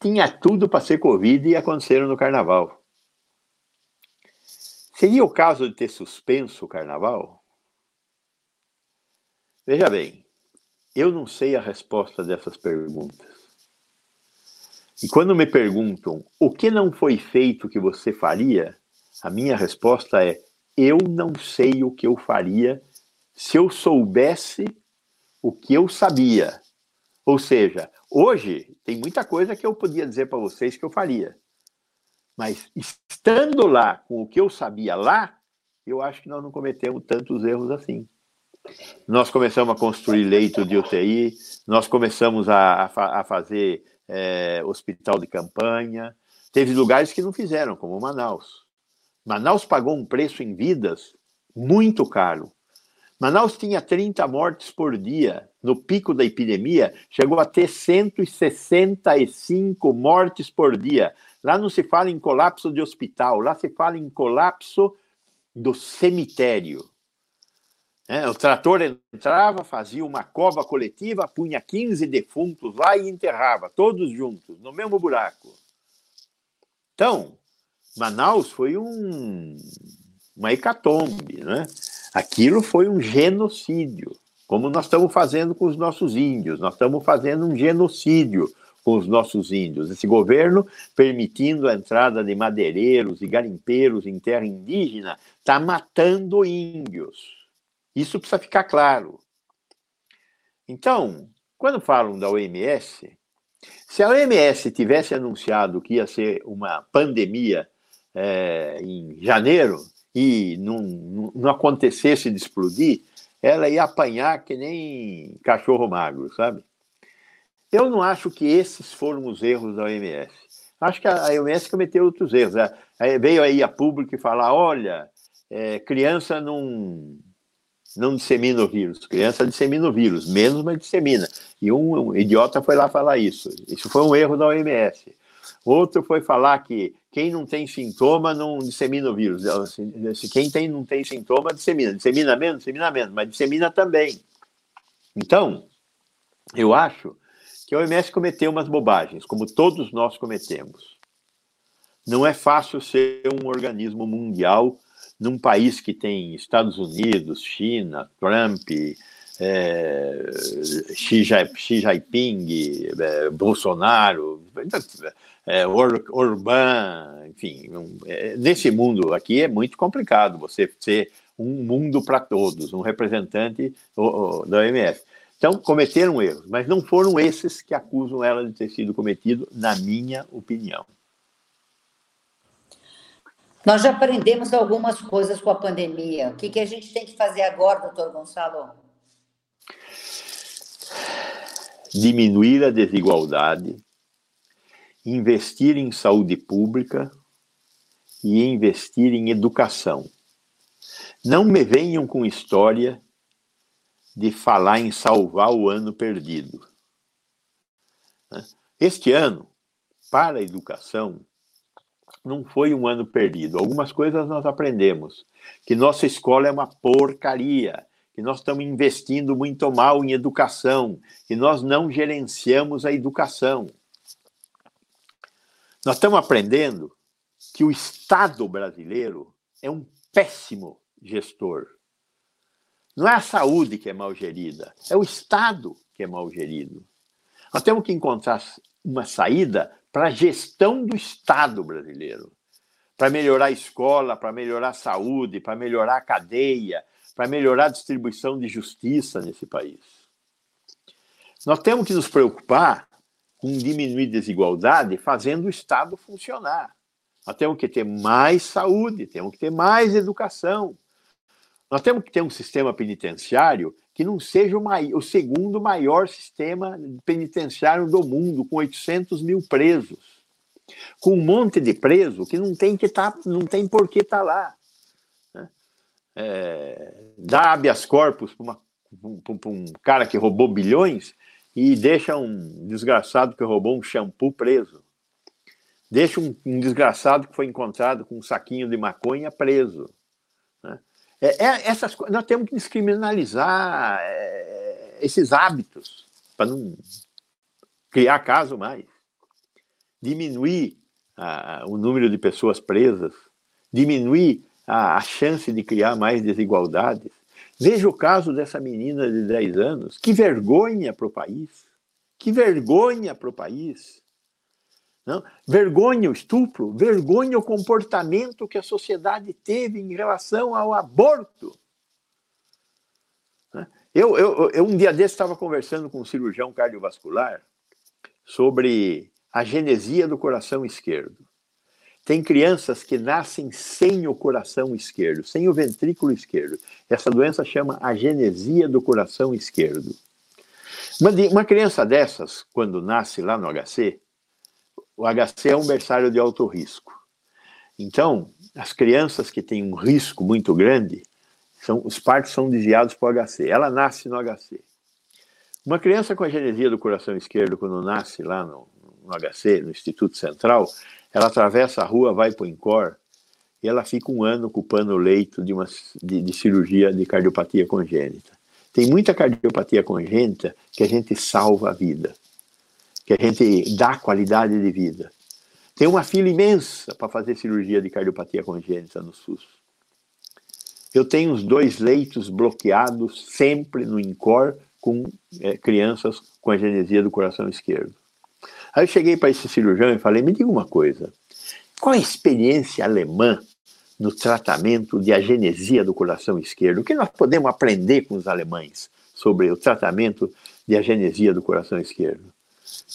tinha tudo para ser Covid e aconteceram no carnaval. Seria o caso de ter suspenso o carnaval? Veja bem, eu não sei a resposta dessas perguntas. E quando me perguntam o que não foi feito que você faria, a minha resposta é: eu não sei o que eu faria se eu soubesse o que eu sabia. Ou seja, hoje tem muita coisa que eu podia dizer para vocês que eu faria. Mas estando lá com o que eu sabia lá, eu acho que nós não cometemos tantos erros assim. Nós começamos a construir leito de UTI, nós começamos a, a, a fazer é, hospital de campanha. Teve lugares que não fizeram, como Manaus. Manaus pagou um preço em vidas muito caro. Manaus tinha 30 mortes por dia. No pico da epidemia, chegou a ter 165 mortes por dia. Lá não se fala em colapso de hospital, lá se fala em colapso do cemitério. É, o trator entrava, fazia uma cova coletiva, punha 15 defuntos lá e enterrava, todos juntos, no mesmo buraco. Então, Manaus foi um, uma hecatombe, né? Aquilo foi um genocídio, como nós estamos fazendo com os nossos índios, nós estamos fazendo um genocídio com os nossos índios. Esse governo, permitindo a entrada de madeireiros e garimpeiros em terra indígena, está matando índios. Isso precisa ficar claro. Então, quando falam da OMS, se a OMS tivesse anunciado que ia ser uma pandemia é, em janeiro, e não, não, acontecesse de explodir, ela ia apanhar que nem cachorro magro, sabe? Eu não acho que esses foram os erros da OMS. Acho que a OMS cometeu outros erros. Veio aí a público e falar: olha, é, criança não, não dissemina o vírus, criança dissemina o vírus, menos, mas dissemina. E um, um idiota foi lá falar isso. Isso foi um erro da OMS. Outro foi falar que quem não tem sintoma não dissemina o vírus. Quem tem, não tem sintoma, dissemina. Dissemina menos, dissemina menos, mas dissemina também. Então, eu acho que a OMS cometeu umas bobagens, como todos nós cometemos. Não é fácil ser um organismo mundial num país que tem Estados Unidos, China, Trump, é, Xi, Jinping, é, Bolsonaro, é, Or, Orbán, enfim, um, é, nesse mundo aqui é muito complicado você ser um mundo para todos, um representante da OMS. Então, cometeram erros, mas não foram esses que acusam ela de ter sido cometido, na minha opinião. Nós já aprendemos algumas coisas com a pandemia. O que, que a gente tem que fazer agora, doutor Gonçalo? Diminuir a desigualdade, investir em saúde pública e investir em educação. Não me venham com história de falar em salvar o ano perdido. Né? Este ano, para a educação, não foi um ano perdido. Algumas coisas nós aprendemos. Que nossa escola é uma porcaria, que nós estamos investindo muito mal em educação, que nós não gerenciamos a educação. Nós estamos aprendendo que o Estado brasileiro é um péssimo gestor. Não é a saúde que é mal gerida, é o Estado que é mal gerido. Nós temos que encontrar uma saída para a gestão do Estado brasileiro, para melhorar a escola, para melhorar a saúde, para melhorar a cadeia, para melhorar a distribuição de justiça nesse país. Nós temos que nos preocupar com diminuir desigualdade fazendo o Estado funcionar. Nós temos que ter mais saúde, temos que ter mais educação, nós temos que ter um sistema penitenciário que não seja o, maior, o segundo maior sistema penitenciário do mundo, com 800 mil presos, com um monte de preso que não tem que tá, não tem por que estar tá lá. Né? É, dá habeas corpus para um cara que roubou bilhões e deixa um desgraçado que roubou um shampoo preso. Deixa um, um desgraçado que foi encontrado com um saquinho de maconha preso. É, é, essas, nós temos que descriminalizar é, esses hábitos para não criar caso mais. Diminuir a, o número de pessoas presas, diminuir a, a chance de criar mais desigualdades. Veja o caso dessa menina de 10 anos. Que vergonha para o país. Que vergonha para o país. Não? Vergonha o estupro, vergonha o comportamento que a sociedade teve em relação ao aborto. Né? Eu, eu, eu um dia desse estava conversando com um cirurgião cardiovascular sobre a genesia do coração esquerdo. Tem crianças que nascem sem o coração esquerdo, sem o ventrículo esquerdo. Essa doença chama agenesia do coração esquerdo. Uma, uma criança dessas, quando nasce lá no HC, o HC é um berçário de alto risco. Então, as crianças que têm um risco muito grande, são, os partos são desviados para o HC. Ela nasce no HC. Uma criança com a genesia do coração esquerdo, quando nasce lá no, no HC, no Instituto Central, ela atravessa a rua, vai para o INCOR, e ela fica um ano ocupando o leito de, uma, de, de cirurgia de cardiopatia congênita. Tem muita cardiopatia congênita que a gente salva a vida que a gente dá qualidade de vida. Tem uma fila imensa para fazer cirurgia de cardiopatia congênita no SUS. Eu tenho os dois leitos bloqueados sempre no INCOR com é, crianças com a genesia do coração esquerdo. Aí eu cheguei para esse cirurgião e falei: me diga uma coisa, qual a experiência alemã no tratamento de agenesia do coração esquerdo? O que nós podemos aprender com os alemães sobre o tratamento de agenesia do coração esquerdo?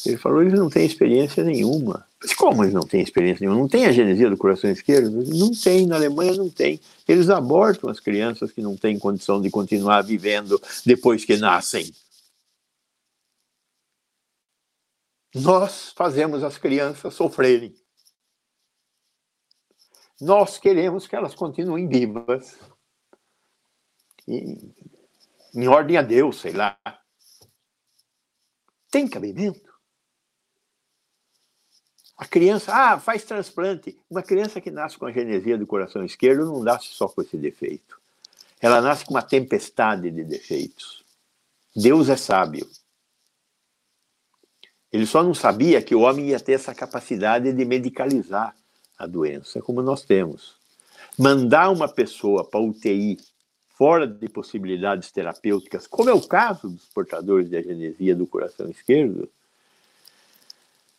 Ele falou, eles não têm experiência nenhuma. Mas como eles não têm experiência nenhuma? Não tem a genesia do coração esquerdo? Não tem, na Alemanha não tem. Eles abortam as crianças que não têm condição de continuar vivendo depois que nascem. Nós fazemos as crianças sofrerem. Nós queremos que elas continuem vivas. E, em ordem a Deus, sei lá. Tem cabimento? A criança, ah, faz transplante. Uma criança que nasce com a genesia do coração esquerdo não nasce só com esse defeito. Ela nasce com uma tempestade de defeitos. Deus é sábio. Ele só não sabia que o homem ia ter essa capacidade de medicalizar a doença, como nós temos. Mandar uma pessoa para UTI fora de possibilidades terapêuticas, como é o caso dos portadores de agenesia do coração esquerdo,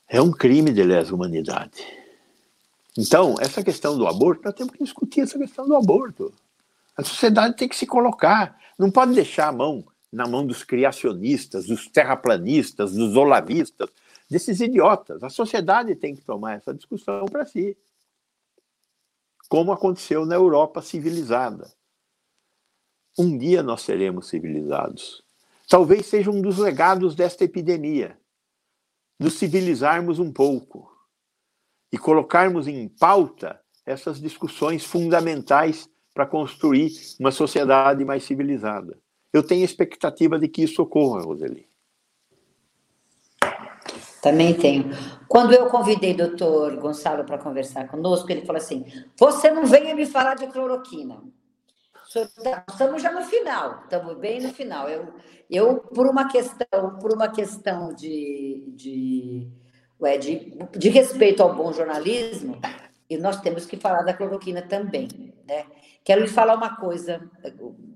é um crime de lesa humanidade. Então, essa questão do aborto, nós temos que discutir essa questão do aborto. A sociedade tem que se colocar, não pode deixar a mão na mão dos criacionistas, dos terraplanistas, dos olavistas, desses idiotas. A sociedade tem que tomar essa discussão para si. Como aconteceu na Europa civilizada. Um dia nós seremos civilizados. Talvez seja um dos legados desta epidemia nos civilizarmos um pouco e colocarmos em pauta essas discussões fundamentais para construir uma sociedade mais civilizada. Eu tenho expectativa de que isso ocorra, Roseli. Também tenho. Quando eu convidei o doutor Gonçalo para conversar conosco, ele falou assim: Você não venha me falar de cloroquina. Tá, estamos já no final, estamos bem no final. Eu, eu por uma questão, por uma questão de, de, ué, de, de respeito ao bom jornalismo, e nós temos que falar da cloroquina também, né? Quero lhe falar uma coisa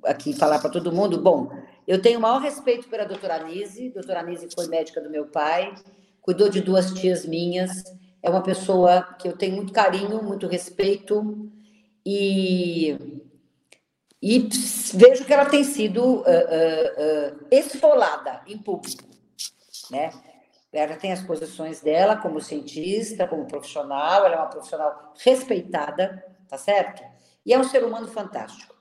aqui, falar para todo mundo. Bom, eu tenho o maior respeito pela doutora Anise. A doutora Anise foi médica do meu pai, cuidou de duas tias minhas. É uma pessoa que eu tenho muito carinho, muito respeito. E e vejo que ela tem sido uh, uh, uh, esfolada em público, né? Ela tem as posições dela como cientista, como profissional, ela é uma profissional respeitada, tá certo? E é um ser humano fantástico,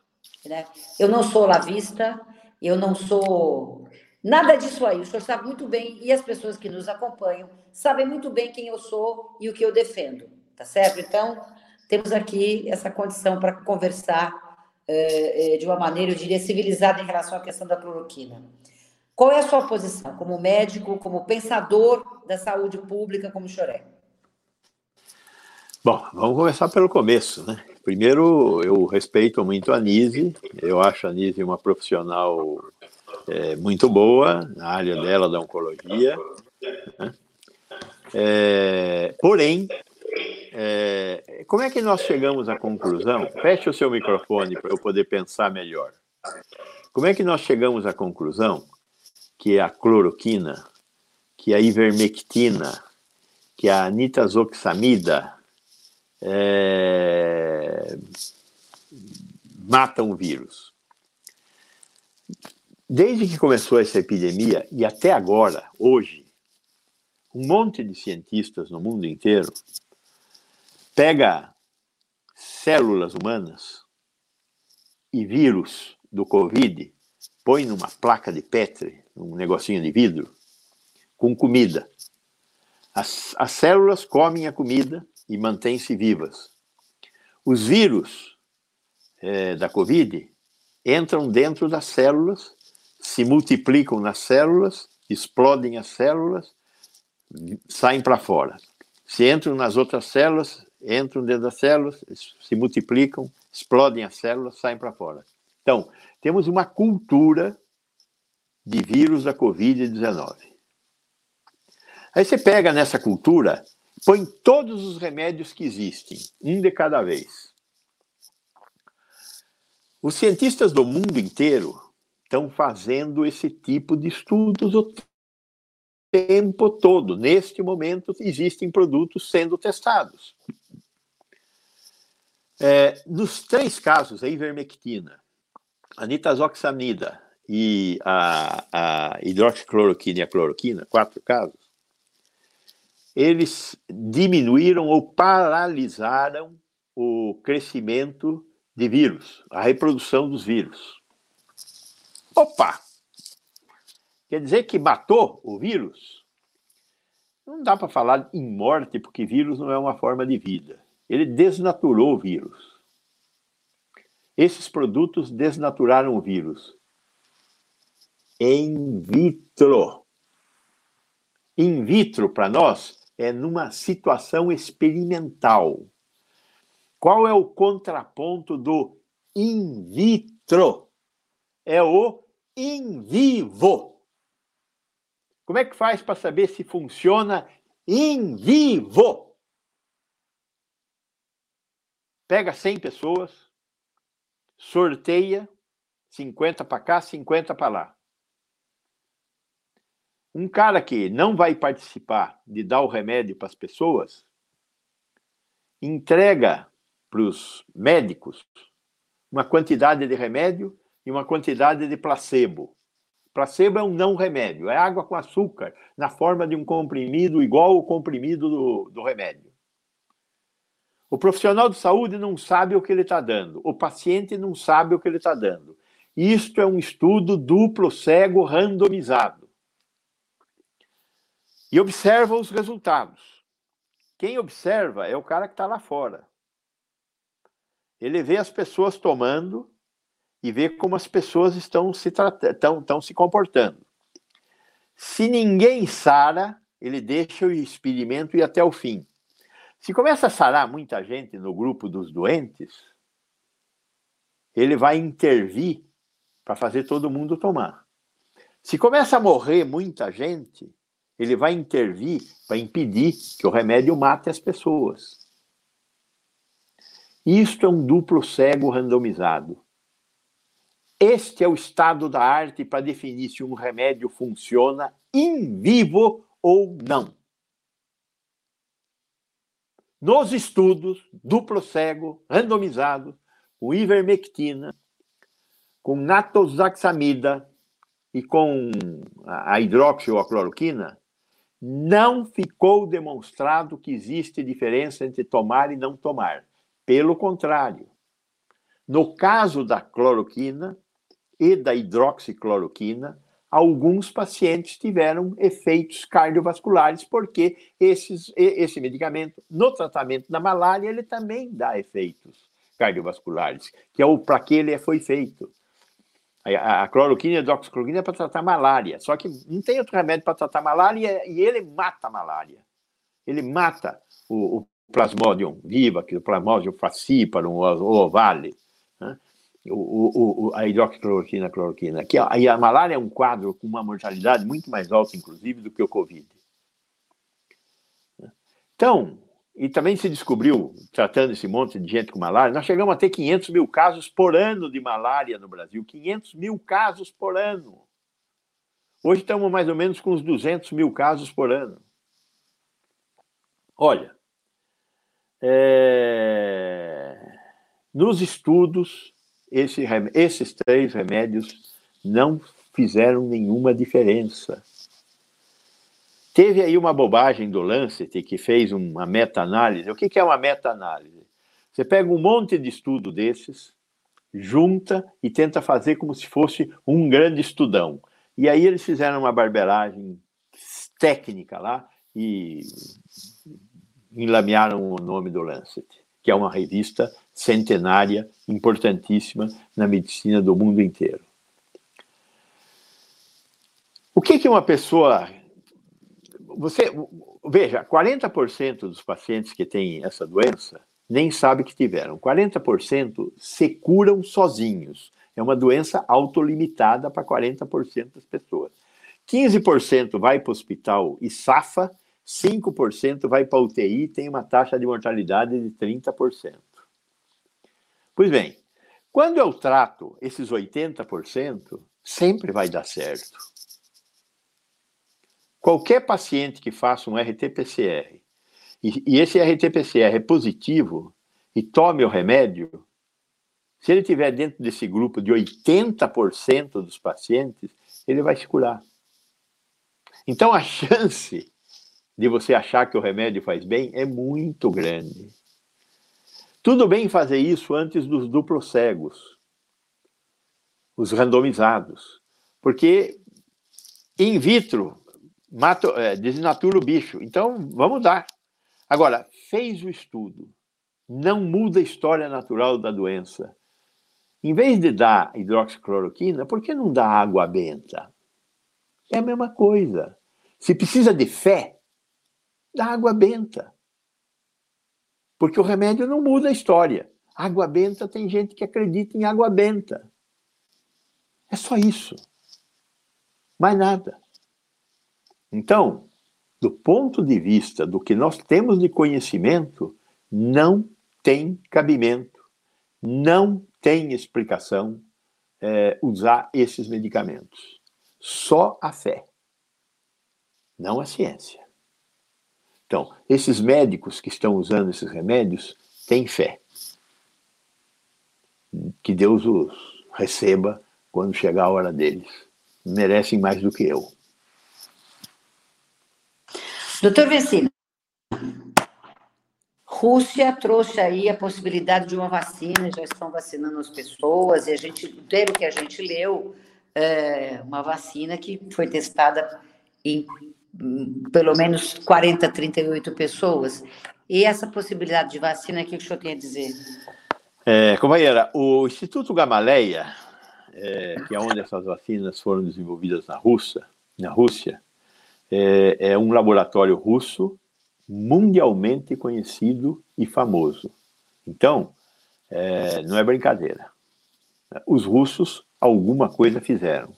né? Eu não sou lavista, eu não sou nada disso aí. O senhor sabe muito bem e as pessoas que nos acompanham sabem muito bem quem eu sou e o que eu defendo, tá certo? Então temos aqui essa condição para conversar é, é, de uma maneira, eu diria, civilizada em relação à questão da cloroquina. Qual é a sua posição como médico, como pensador da saúde pública, como Choré? Bom, vamos começar pelo começo, né? Primeiro, eu respeito muito a Nise, eu acho a Nise uma profissional é, muito boa na área dela da oncologia, né? é, porém, é, como é que nós chegamos à conclusão? Feche o seu microfone para eu poder pensar melhor. Como é que nós chegamos à conclusão que a cloroquina, que a ivermectina, que a nitazoxamida é, matam o vírus? Desde que começou essa epidemia e até agora, hoje, um monte de cientistas no mundo inteiro pega células humanas e vírus do Covid, põe numa placa de Petri, um negocinho de vidro, com comida. As, as células comem a comida e mantêm-se vivas. Os vírus é, da Covid entram dentro das células, se multiplicam nas células, explodem as células, saem para fora. Se entram nas outras células, entram dentro das células, se multiplicam, explodem as células, saem para fora. Então, temos uma cultura de vírus da Covid-19. Aí você pega nessa cultura, põe todos os remédios que existem, um de cada vez. Os cientistas do mundo inteiro estão fazendo esse tipo de estudos o tempo todo. Neste momento, existem produtos sendo testados. É, nos três casos, a ivermectina, a nitazoxamida e a, a hidroxicloroquina e a cloroquina, quatro casos, eles diminuíram ou paralisaram o crescimento de vírus, a reprodução dos vírus. Opa! Quer dizer que matou o vírus? Não dá para falar em morte, porque vírus não é uma forma de vida. Ele desnaturou o vírus. Esses produtos desnaturaram o vírus. In vitro. In vitro, para nós, é numa situação experimental. Qual é o contraponto do in vitro? É o in vivo. Como é que faz para saber se funciona in vivo? Pega 100 pessoas, sorteia 50 para cá, 50 para lá. Um cara que não vai participar de dar o remédio para as pessoas, entrega para os médicos uma quantidade de remédio e uma quantidade de placebo. Placebo é um não remédio, é água com açúcar, na forma de um comprimido igual ao comprimido do, do remédio. O profissional de saúde não sabe o que ele está dando, o paciente não sabe o que ele está dando. Isto é um estudo duplo cego randomizado e observa os resultados. Quem observa é o cara que está lá fora. Ele vê as pessoas tomando e vê como as pessoas estão se, estão, estão se comportando. Se ninguém sara, ele deixa o experimento ir até o fim. Se começa a sarar muita gente no grupo dos doentes, ele vai intervir para fazer todo mundo tomar. Se começa a morrer muita gente, ele vai intervir para impedir que o remédio mate as pessoas. Isto é um duplo cego randomizado. Este é o estado da arte para definir se um remédio funciona em vivo ou não. Nos estudos, duplo cego, randomizado, com ivermectina, com natoxamida e com a hidroxi ou a cloroquina, não ficou demonstrado que existe diferença entre tomar e não tomar. Pelo contrário, no caso da cloroquina e da hidroxicloroquina, alguns pacientes tiveram efeitos cardiovasculares, porque esses, esse medicamento, no tratamento da malária, ele também dá efeitos cardiovasculares, que é o para que ele foi feito. A, cloroquina e a hidroxicloroquina é para tratar malária. Só que não tem outro remédio para tratar malária e ele mata a malária. Ele mata o, o Plasmodium vivax, o Plasmodium falciparum, o ovale, né? O, o, a hidroxicloroquina, cloroquina. Que a, a malária é um quadro com uma mortalidade muito mais alta, inclusive, do que o Covid. Então, e também se descobriu, tratando esse monte de gente com malária, nós chegamos a ter 500 mil casos por ano de malária no Brasil. 500 mil casos por ano. Hoje estamos mais ou menos com uns 200 mil casos por ano. Olha, é... nos estudos, esse, esses três remédios não fizeram nenhuma diferença. Teve aí uma bobagem do Lancet que fez uma meta-análise. O que é uma meta-análise? Você pega um monte de estudo desses, junta e tenta fazer como se fosse um grande estudão. E aí eles fizeram uma barberagem técnica lá e enlamearam o nome do Lancet, que é uma revista centenária, importantíssima na medicina do mundo inteiro. O que, que uma pessoa você veja, 40% dos pacientes que têm essa doença nem sabe que tiveram. 40% se curam sozinhos. É uma doença autolimitada para 40% das pessoas. 15% vai para o hospital e safa, 5% vai para UTI e tem uma taxa de mortalidade de 30%. Pois bem, quando eu trato esses 80%, sempre vai dar certo. Qualquer paciente que faça um RT-PCR e, e esse RT-PCR é positivo e tome o remédio, se ele tiver dentro desse grupo de 80% dos pacientes, ele vai se curar. Então a chance de você achar que o remédio faz bem é muito grande. Tudo bem fazer isso antes dos duplos cegos, os randomizados, porque in vitro mata, é, desnatura o bicho. Então, vamos dar. Agora, fez o estudo, não muda a história natural da doença. Em vez de dar hidroxicloroquina, por que não dá água benta? É a mesma coisa. Se precisa de fé, dá água benta. Porque o remédio não muda a história. Água benta tem gente que acredita em água benta. É só isso. Mais nada. Então, do ponto de vista do que nós temos de conhecimento, não tem cabimento, não tem explicação é, usar esses medicamentos. Só a fé, não a ciência. Então, esses médicos que estão usando esses remédios têm fé. Que Deus os receba quando chegar a hora deles. Merecem mais do que eu. Doutor Vecina, Rússia trouxe aí a possibilidade de uma vacina, já estão vacinando as pessoas, e a gente, pelo que a gente leu, é uma vacina que foi testada em, pelo menos 40, 38 pessoas. E essa possibilidade de vacina, o que o senhor tem a dizer? É, companheira, o Instituto Gamaleia, é, que é onde essas vacinas foram desenvolvidas na Rússia, na Rússia, é, é um laboratório russo mundialmente conhecido e famoso. Então, é, não é brincadeira. Os russos alguma coisa fizeram.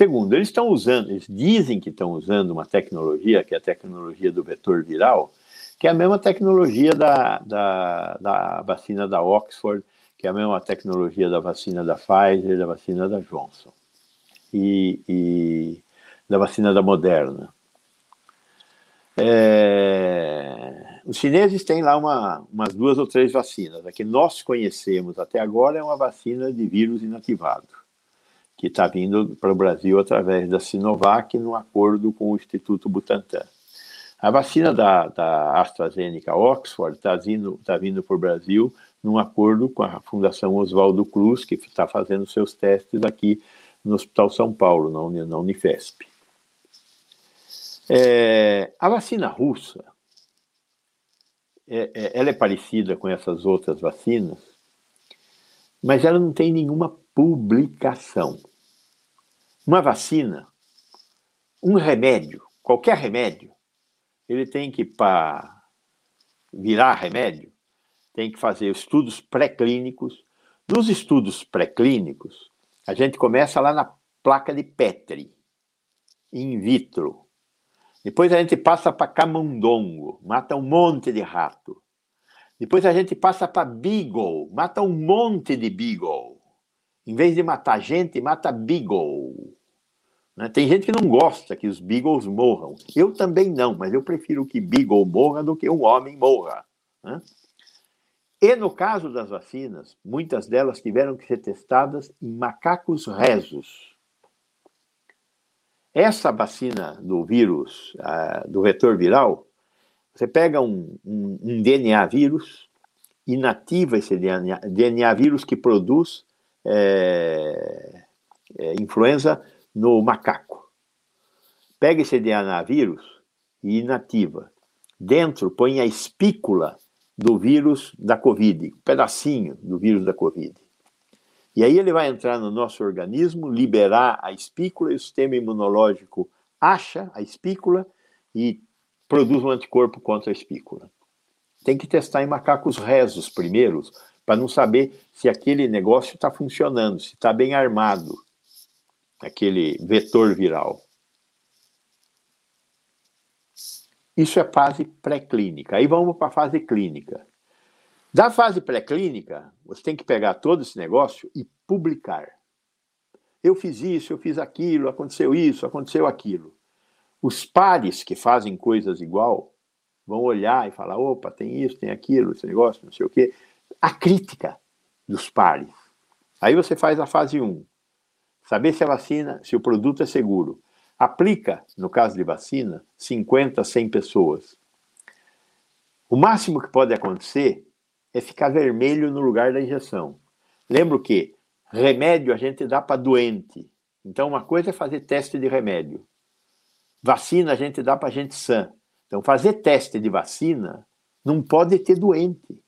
Segundo, eles estão usando, eles dizem que estão usando uma tecnologia, que é a tecnologia do vetor viral, que é a mesma tecnologia da, da, da vacina da Oxford, que é a mesma tecnologia da vacina da Pfizer, da vacina da Johnson e, e da vacina da Moderna. É... Os chineses têm lá uma, umas duas ou três vacinas. A que nós conhecemos até agora é uma vacina de vírus inativado, que está vindo para o Brasil através da Sinovac, no acordo com o Instituto Butantan. A vacina da, da AstraZeneca Oxford está vindo, tá vindo para o Brasil num acordo com a Fundação Oswaldo Cruz, que está fazendo seus testes aqui no Hospital São Paulo, na, Unifesp. É, a vacina russa, é, é, ela é parecida com essas outras vacinas, mas ela não tem nenhuma publicação. Uma vacina, um remédio, qualquer remédio, ele tem que, para virar remédio, tem que fazer estudos pré-clínicos. Nos estudos pré-clínicos, a gente começa lá na placa de Petri, in vitro. Depois a gente passa para camundongo, mata um monte de rato. Depois a gente passa para beagle, mata um monte de beagle. Em vez de matar gente, mata beagle. Né? Tem gente que não gosta que os beagles morram. Eu também não, mas eu prefiro que beagle morra do que um homem morra. Né? E no caso das vacinas, muitas delas tiveram que ser testadas em macacos rezos. Essa vacina do vírus, do vetor viral, você pega um, um, um, DNA vírus, inativa esse DNA, DNA vírus que produz é, é, influenza no macaco. Pega esse DNA vírus e inativa. Dentro põe a espícula do vírus da Covid, um pedacinho do vírus da Covid. E aí ele vai entrar no nosso organismo, liberar a espícula e o sistema imunológico acha a espícula e produz um anticorpo contra a espícula. Tem que testar em macacos rezos primeiros, para não saber se aquele negócio está funcionando, se está bem armado, aquele vetor viral. Isso é fase pré-clínica. Aí vamos para a fase clínica. Da fase pré-clínica, você tem que pegar todo esse negócio e publicar. Eu fiz isso, eu fiz aquilo, aconteceu isso, aconteceu aquilo. Os pares que fazem coisas igual vão olhar e falar: opa, tem isso, tem aquilo, esse negócio, não sei o quê. A crítica dos pares. Aí você faz a fase 1. Saber se a vacina, se o produto é seguro. aplica, no caso de vacina, 50, 100 pessoas. O máximo que pode acontecer é ficar vermelho no lugar da injeção. Lembro que remédio a gente dá para doente. Então, uma coisa é fazer teste de remédio. Vacina a gente dá para gente sã. Então, fazer teste de vacina não pode ter doente.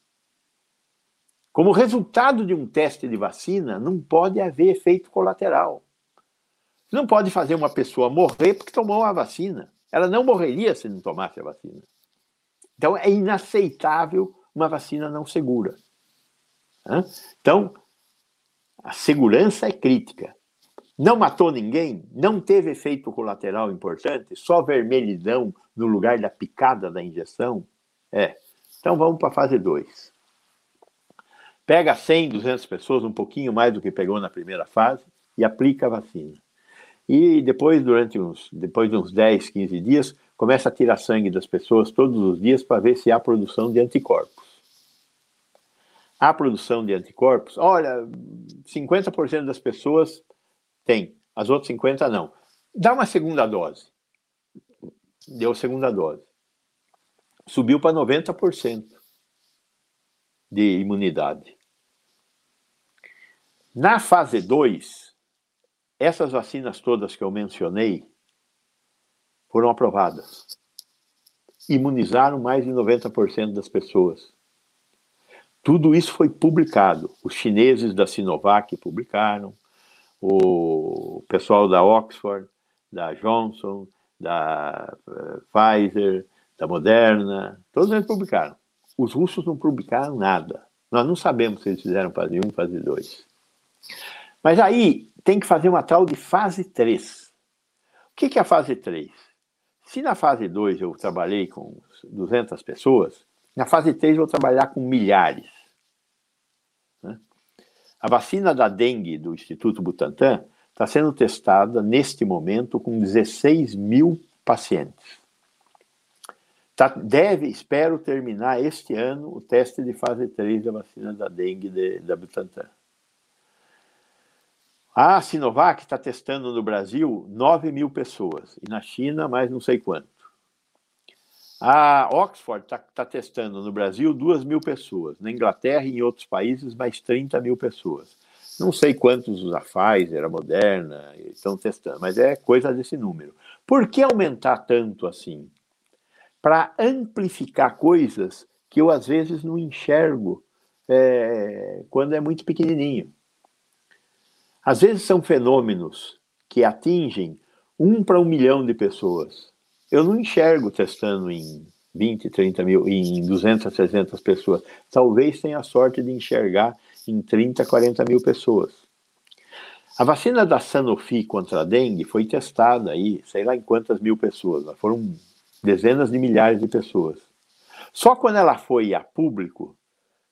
Como resultado de um teste de vacina, não pode haver efeito colateral. Não pode fazer uma pessoa morrer porque tomou a vacina. Ela não morreria se não tomasse a vacina. Então, é inaceitável uma vacina não segura. Então, a segurança é crítica. Não matou ninguém, não teve efeito colateral importante, só vermelhidão no lugar da picada da injeção. É. Então vamos para a fase 2. Pega 100, 200 pessoas, um pouquinho mais do que pegou na primeira fase, e aplica a vacina. E depois, durante uns, depois de uns 10, 15 dias, começa a tirar sangue das pessoas todos os dias para ver se há produção de anticorpos. A produção de anticorpos, olha, 50% das pessoas tem, as outras 50 não. Dá uma segunda dose. Deu segunda dose. Subiu para 90% de imunidade. Na fase 2, essas vacinas todas que eu mencionei foram aprovadas. Imunizaram mais de 90% das pessoas. Tudo isso foi publicado. Os chineses da Sinovac publicaram, o pessoal da Oxford, da Johnson, da uh, Pfizer, da Moderna, todos eles publicaram. Os russos não publicaram nada. Nós não sabemos se eles fizeram fase 1 fase 2. Mas aí tem que fazer uma tal de fase 3. O que é a fase 3? Se na fase 2 eu trabalhei com 200 pessoas, na fase 3 eu vou trabalhar com milhares. A vacina da dengue do Instituto Butantan está sendo testada neste momento com 16 mil pacientes. Tá, deve, espero terminar este ano o teste de fase 3 da vacina da dengue de, da Butantan. A Sinovac está testando no Brasil 9 mil pessoas e na China mais não sei quanto. A Oxford está tá testando no Brasil 2 mil pessoas, na Inglaterra e em outros países mais 30 mil pessoas. Não sei quantos a Pfizer, a Moderna estão testando, mas é coisa desse número. Por que aumentar tanto assim? Para amplificar coisas que eu às vezes não enxergo é, quando é muito pequenininho. Às vezes são fenômenos que atingem um para um milhão de pessoas eu não enxergo testando em 20, 30 mil, em 200, 300 pessoas. Talvez tenha a sorte de enxergar em 30, 40 mil pessoas. A vacina da Sanofi contra a dengue foi testada aí, sei lá em quantas mil pessoas, foram dezenas de milhares de pessoas. Só quando ela foi a público,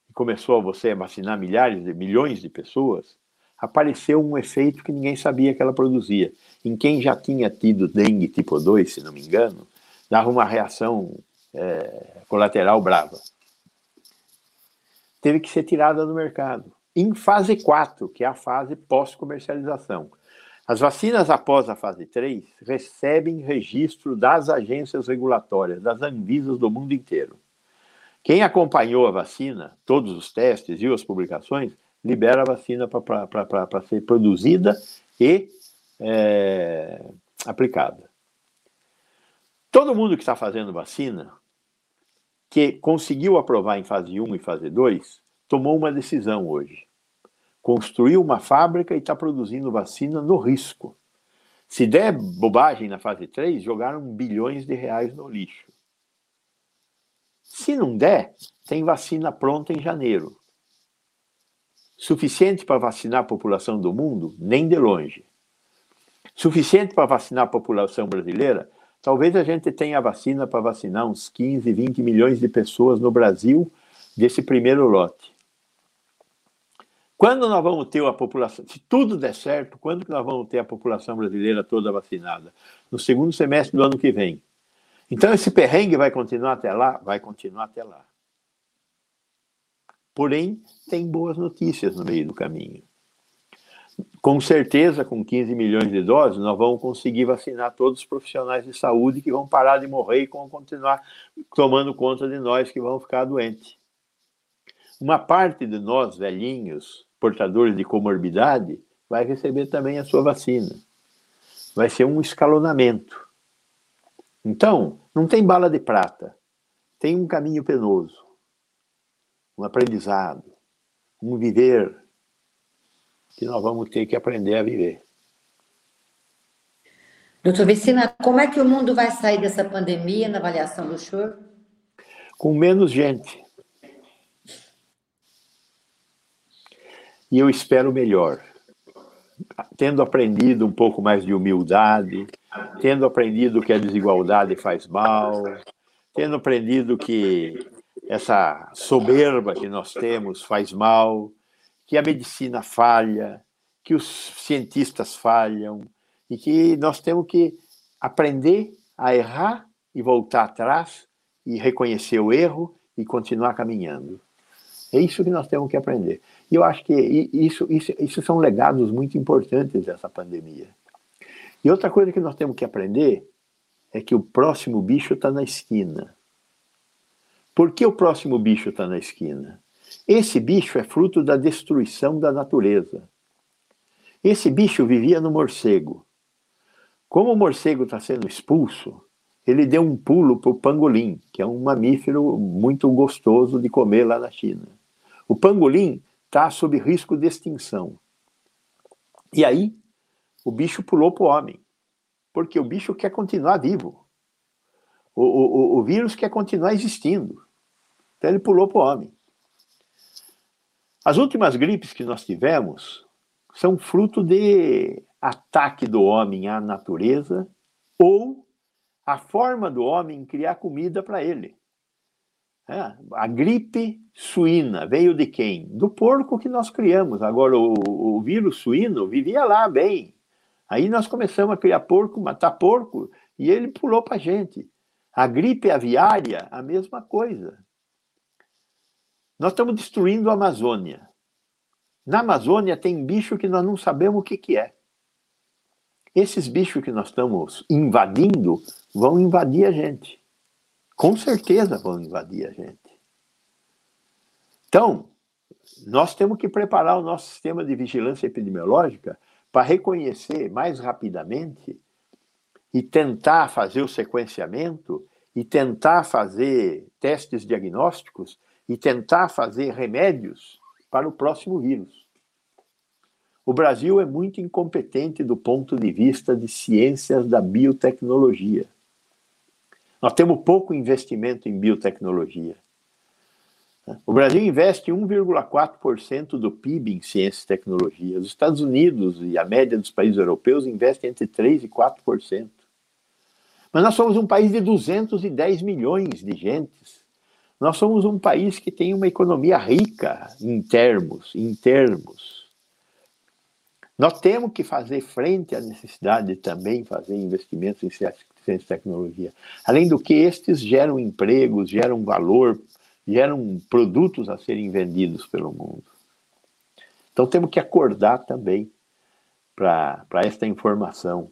e começou a você vacinar milhares de milhões de pessoas, apareceu um efeito que ninguém sabia que ela produzia. Em quem já tinha tido dengue tipo 2, se não me engano, dava uma reação é, colateral brava. Teve que ser tirada do mercado. Em fase 4, que é a fase pós-comercialização. As vacinas após a fase 3 recebem registro das agências regulatórias, das Anvisas do mundo inteiro. Quem acompanhou a vacina, todos os testes e as publicações, libera a vacina para ser produzida e é, aplicada. Todo mundo que está fazendo vacina, que conseguiu aprovar em fase 1 e fase 2, tomou uma decisão hoje. Construiu uma fábrica e está produzindo vacina no risco. Se der bobagem na fase 3, jogaram bilhões de reais no lixo. Se não der, tem vacina pronta em janeiro. Suficiente para vacinar a população do mundo? Nem de longe. Suficiente para vacinar a população brasileira? Talvez a gente tenha vacina para vacinar uns 15, 20 milhões de pessoas no Brasil desse primeiro lote. Quando nós vamos ter a população, se tudo der certo, quando que nós vamos ter a população brasileira toda vacinada? No segundo semestre do ano que vem. Então esse perrengue vai continuar até lá? Vai continuar até lá. Porém, tem boas notícias no meio do caminho. com certeza, com 15 milhões de doses, nós vamos conseguir vacinar todos os profissionais de saúde que vão parar de morrer e vão continuar tomando conta de nós que vamos ficar doentes. Uma parte de nós, velhinhos, portadores de comorbidade, vai receber também a sua vacina. Vai ser um escalonamento. Então, não tem bala de prata. Tem um caminho penoso, um aprendizado, um viver que nós vamos ter que aprender a viver. Doutor Vecina, como é que o mundo vai sair dessa pandemia na avaliação do senhor? Com menos gente. E eu espero melhor. Tendo aprendido um pouco mais de humildade, tendo aprendido que a desigualdade faz mal, tendo aprendido que essa soberba que nós temos faz mal, que a medicina falha, que os cientistas falham e que nós temos que aprender a errar e voltar atrás e reconhecer o erro e continuar caminhando. É isso que nós temos que aprender. E eu acho que isso, isso, isso são legados muito importantes dessa pandemia. E outra coisa que nós temos que aprender é que o próximo bicho está na esquina. Por que o próximo bicho está na esquina? Esse bicho é fruto da destruição da natureza. Esse bicho vivia no morcego. Como o morcego está sendo expulso, ele deu um pulo para o pangolim, que é um mamífero muito gostoso de comer lá na China. O pangolim está sob risco de extinção. E aí, o bicho pulou para o homem, porque o bicho quer continuar vivo. O, o, o vírus quer continuar existindo. Então ele pulou para o homem. As últimas gripes que nós tivemos são fruto de ataque do homem à natureza ou a forma do homem criar comida para ele. É, a gripe suína veio de quem? Do porco que nós criamos. Agora, o, o vírus suíno vivia lá bem. Aí nós começamos a criar porco, matar porco, e ele pulou para a gente. A gripe aviária, a mesma coisa. Nós estamos destruindo a Amazônia. Na Amazônia tem bicho que nós não sabemos o que, que é. Esses bichos que nós estamos invadindo vão invadir a gente. Com certeza vão invadir a gente. Então, nós temos que preparar o nosso sistema de vigilância epidemiológica para reconhecer mais rapidamente e tentar fazer o sequenciamento e tentar fazer testes diagnósticos e tentar fazer remédios para o próximo vírus. O Brasil é muito incompetente do ponto de vista de ciências da biotecnologia. Nós temos pouco investimento em biotecnologia. O Brasil investe 1,4% do PIB em ciência e tecnologia. Os Estados Unidos e a média dos países europeus investem entre 3% e 4%. Mas nós somos um país de 210 milhões de gentes. Nós somos um país que tem uma economia rica em termos, em termos. Nós temos que fazer frente à necessidade de também fazer investimentos em ciência e tecnologia. Além do que, estes geram empregos, geram valor, geram produtos a serem vendidos pelo mundo. Então temos que acordar também para esta informação.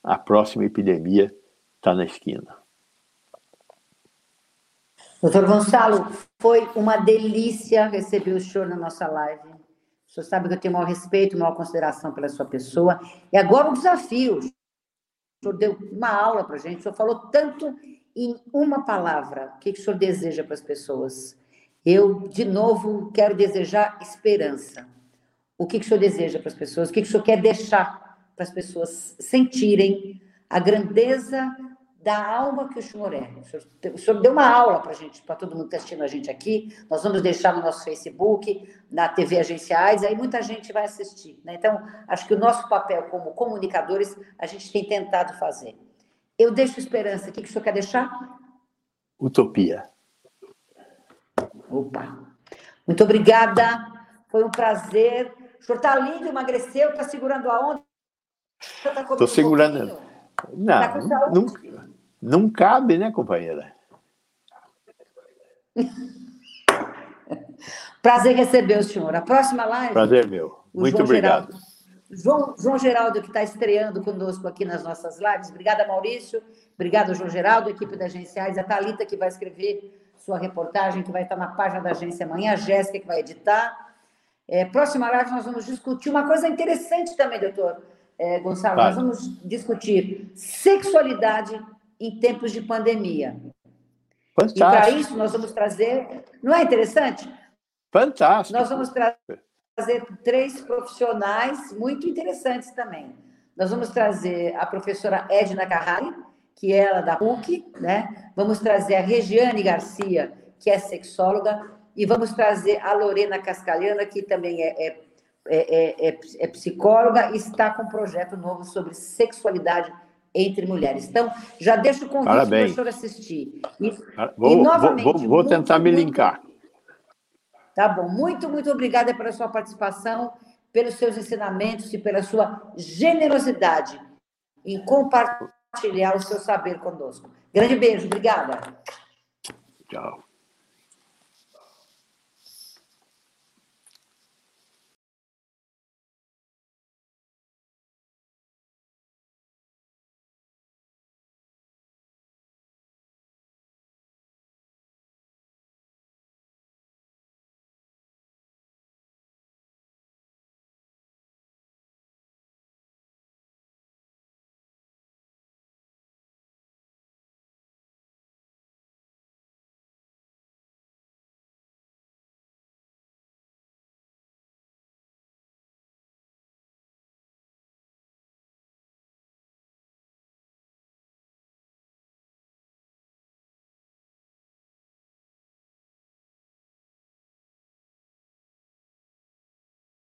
A próxima epidemia está na esquina. Doutor Gonçalo, foi uma delícia receber o senhor na nossa live. O senhor sabe que eu tenho maior respeito, maior consideração pela sua pessoa. E agora o desafio. O senhor deu uma aula para a gente, o senhor falou tanto em uma palavra. O que, o senhor deseja para as pessoas? Eu, de novo, quero desejar esperança. O que, que o senhor deseja para as pessoas? O que, que o senhor quer deixar para as pessoas sentirem a grandeza da alma que o senhor é. O senhor, o senhor deu uma aula para gente, para todo mundo que está assistindo a gente aqui. Nós vamos deixar no nosso Facebook, na TV Agenciais, aí muita gente vai assistir. Né? Então, acho que o nosso papel como comunicadores, a gente tem tentado fazer. Eu deixo esperança. O que, que o senhor quer deixar? Utopia. Opa! Muito obrigada. Foi um prazer. O senhor está lindo, emagreceu, está segurando a onda? Estou tá segurando. Um não, tá não, não cabe, né, companheira? Prazer receber o senhor. A próxima live. Prazer meu. Muito João obrigado. Geraldo, João, João Geraldo, que está estreando conosco aqui nas nossas lives. Obrigada, Maurício. Obrigada, João Geraldo, equipe da Agenciais. A Thalita, que vai escrever sua reportagem, que vai estar na página da agência amanhã. A Jéssica, que vai editar. É, próxima live, nós vamos discutir uma coisa interessante também, doutor é, Gonçalo. Nós vamos discutir sexualidade em tempos de pandemia. Fantástico. E para isso, nós vamos trazer. Não é interessante? Fantástico. Nós vamos trazer trazer três profissionais muito interessantes também. Nós vamos trazer a professora Edna Carrari, que é ela da PUC, né? Vamos trazer a Regiane Garcia, que é sexóloga, e vamos trazer a Lorena Cascalhana, que também é, é, é, é, é psicóloga e está com um projeto novo sobre sexualidade entre mulheres. Então, já deixo o convite para o professor assistir. E, vou, e novamente, vou, vou, vou tentar muito, me linkar. Tá bom. Muito, muito obrigada pela sua participação, pelos seus ensinamentos e pela sua generosidade em compartilhar o seu saber conosco. Grande beijo. Obrigada. Tchau.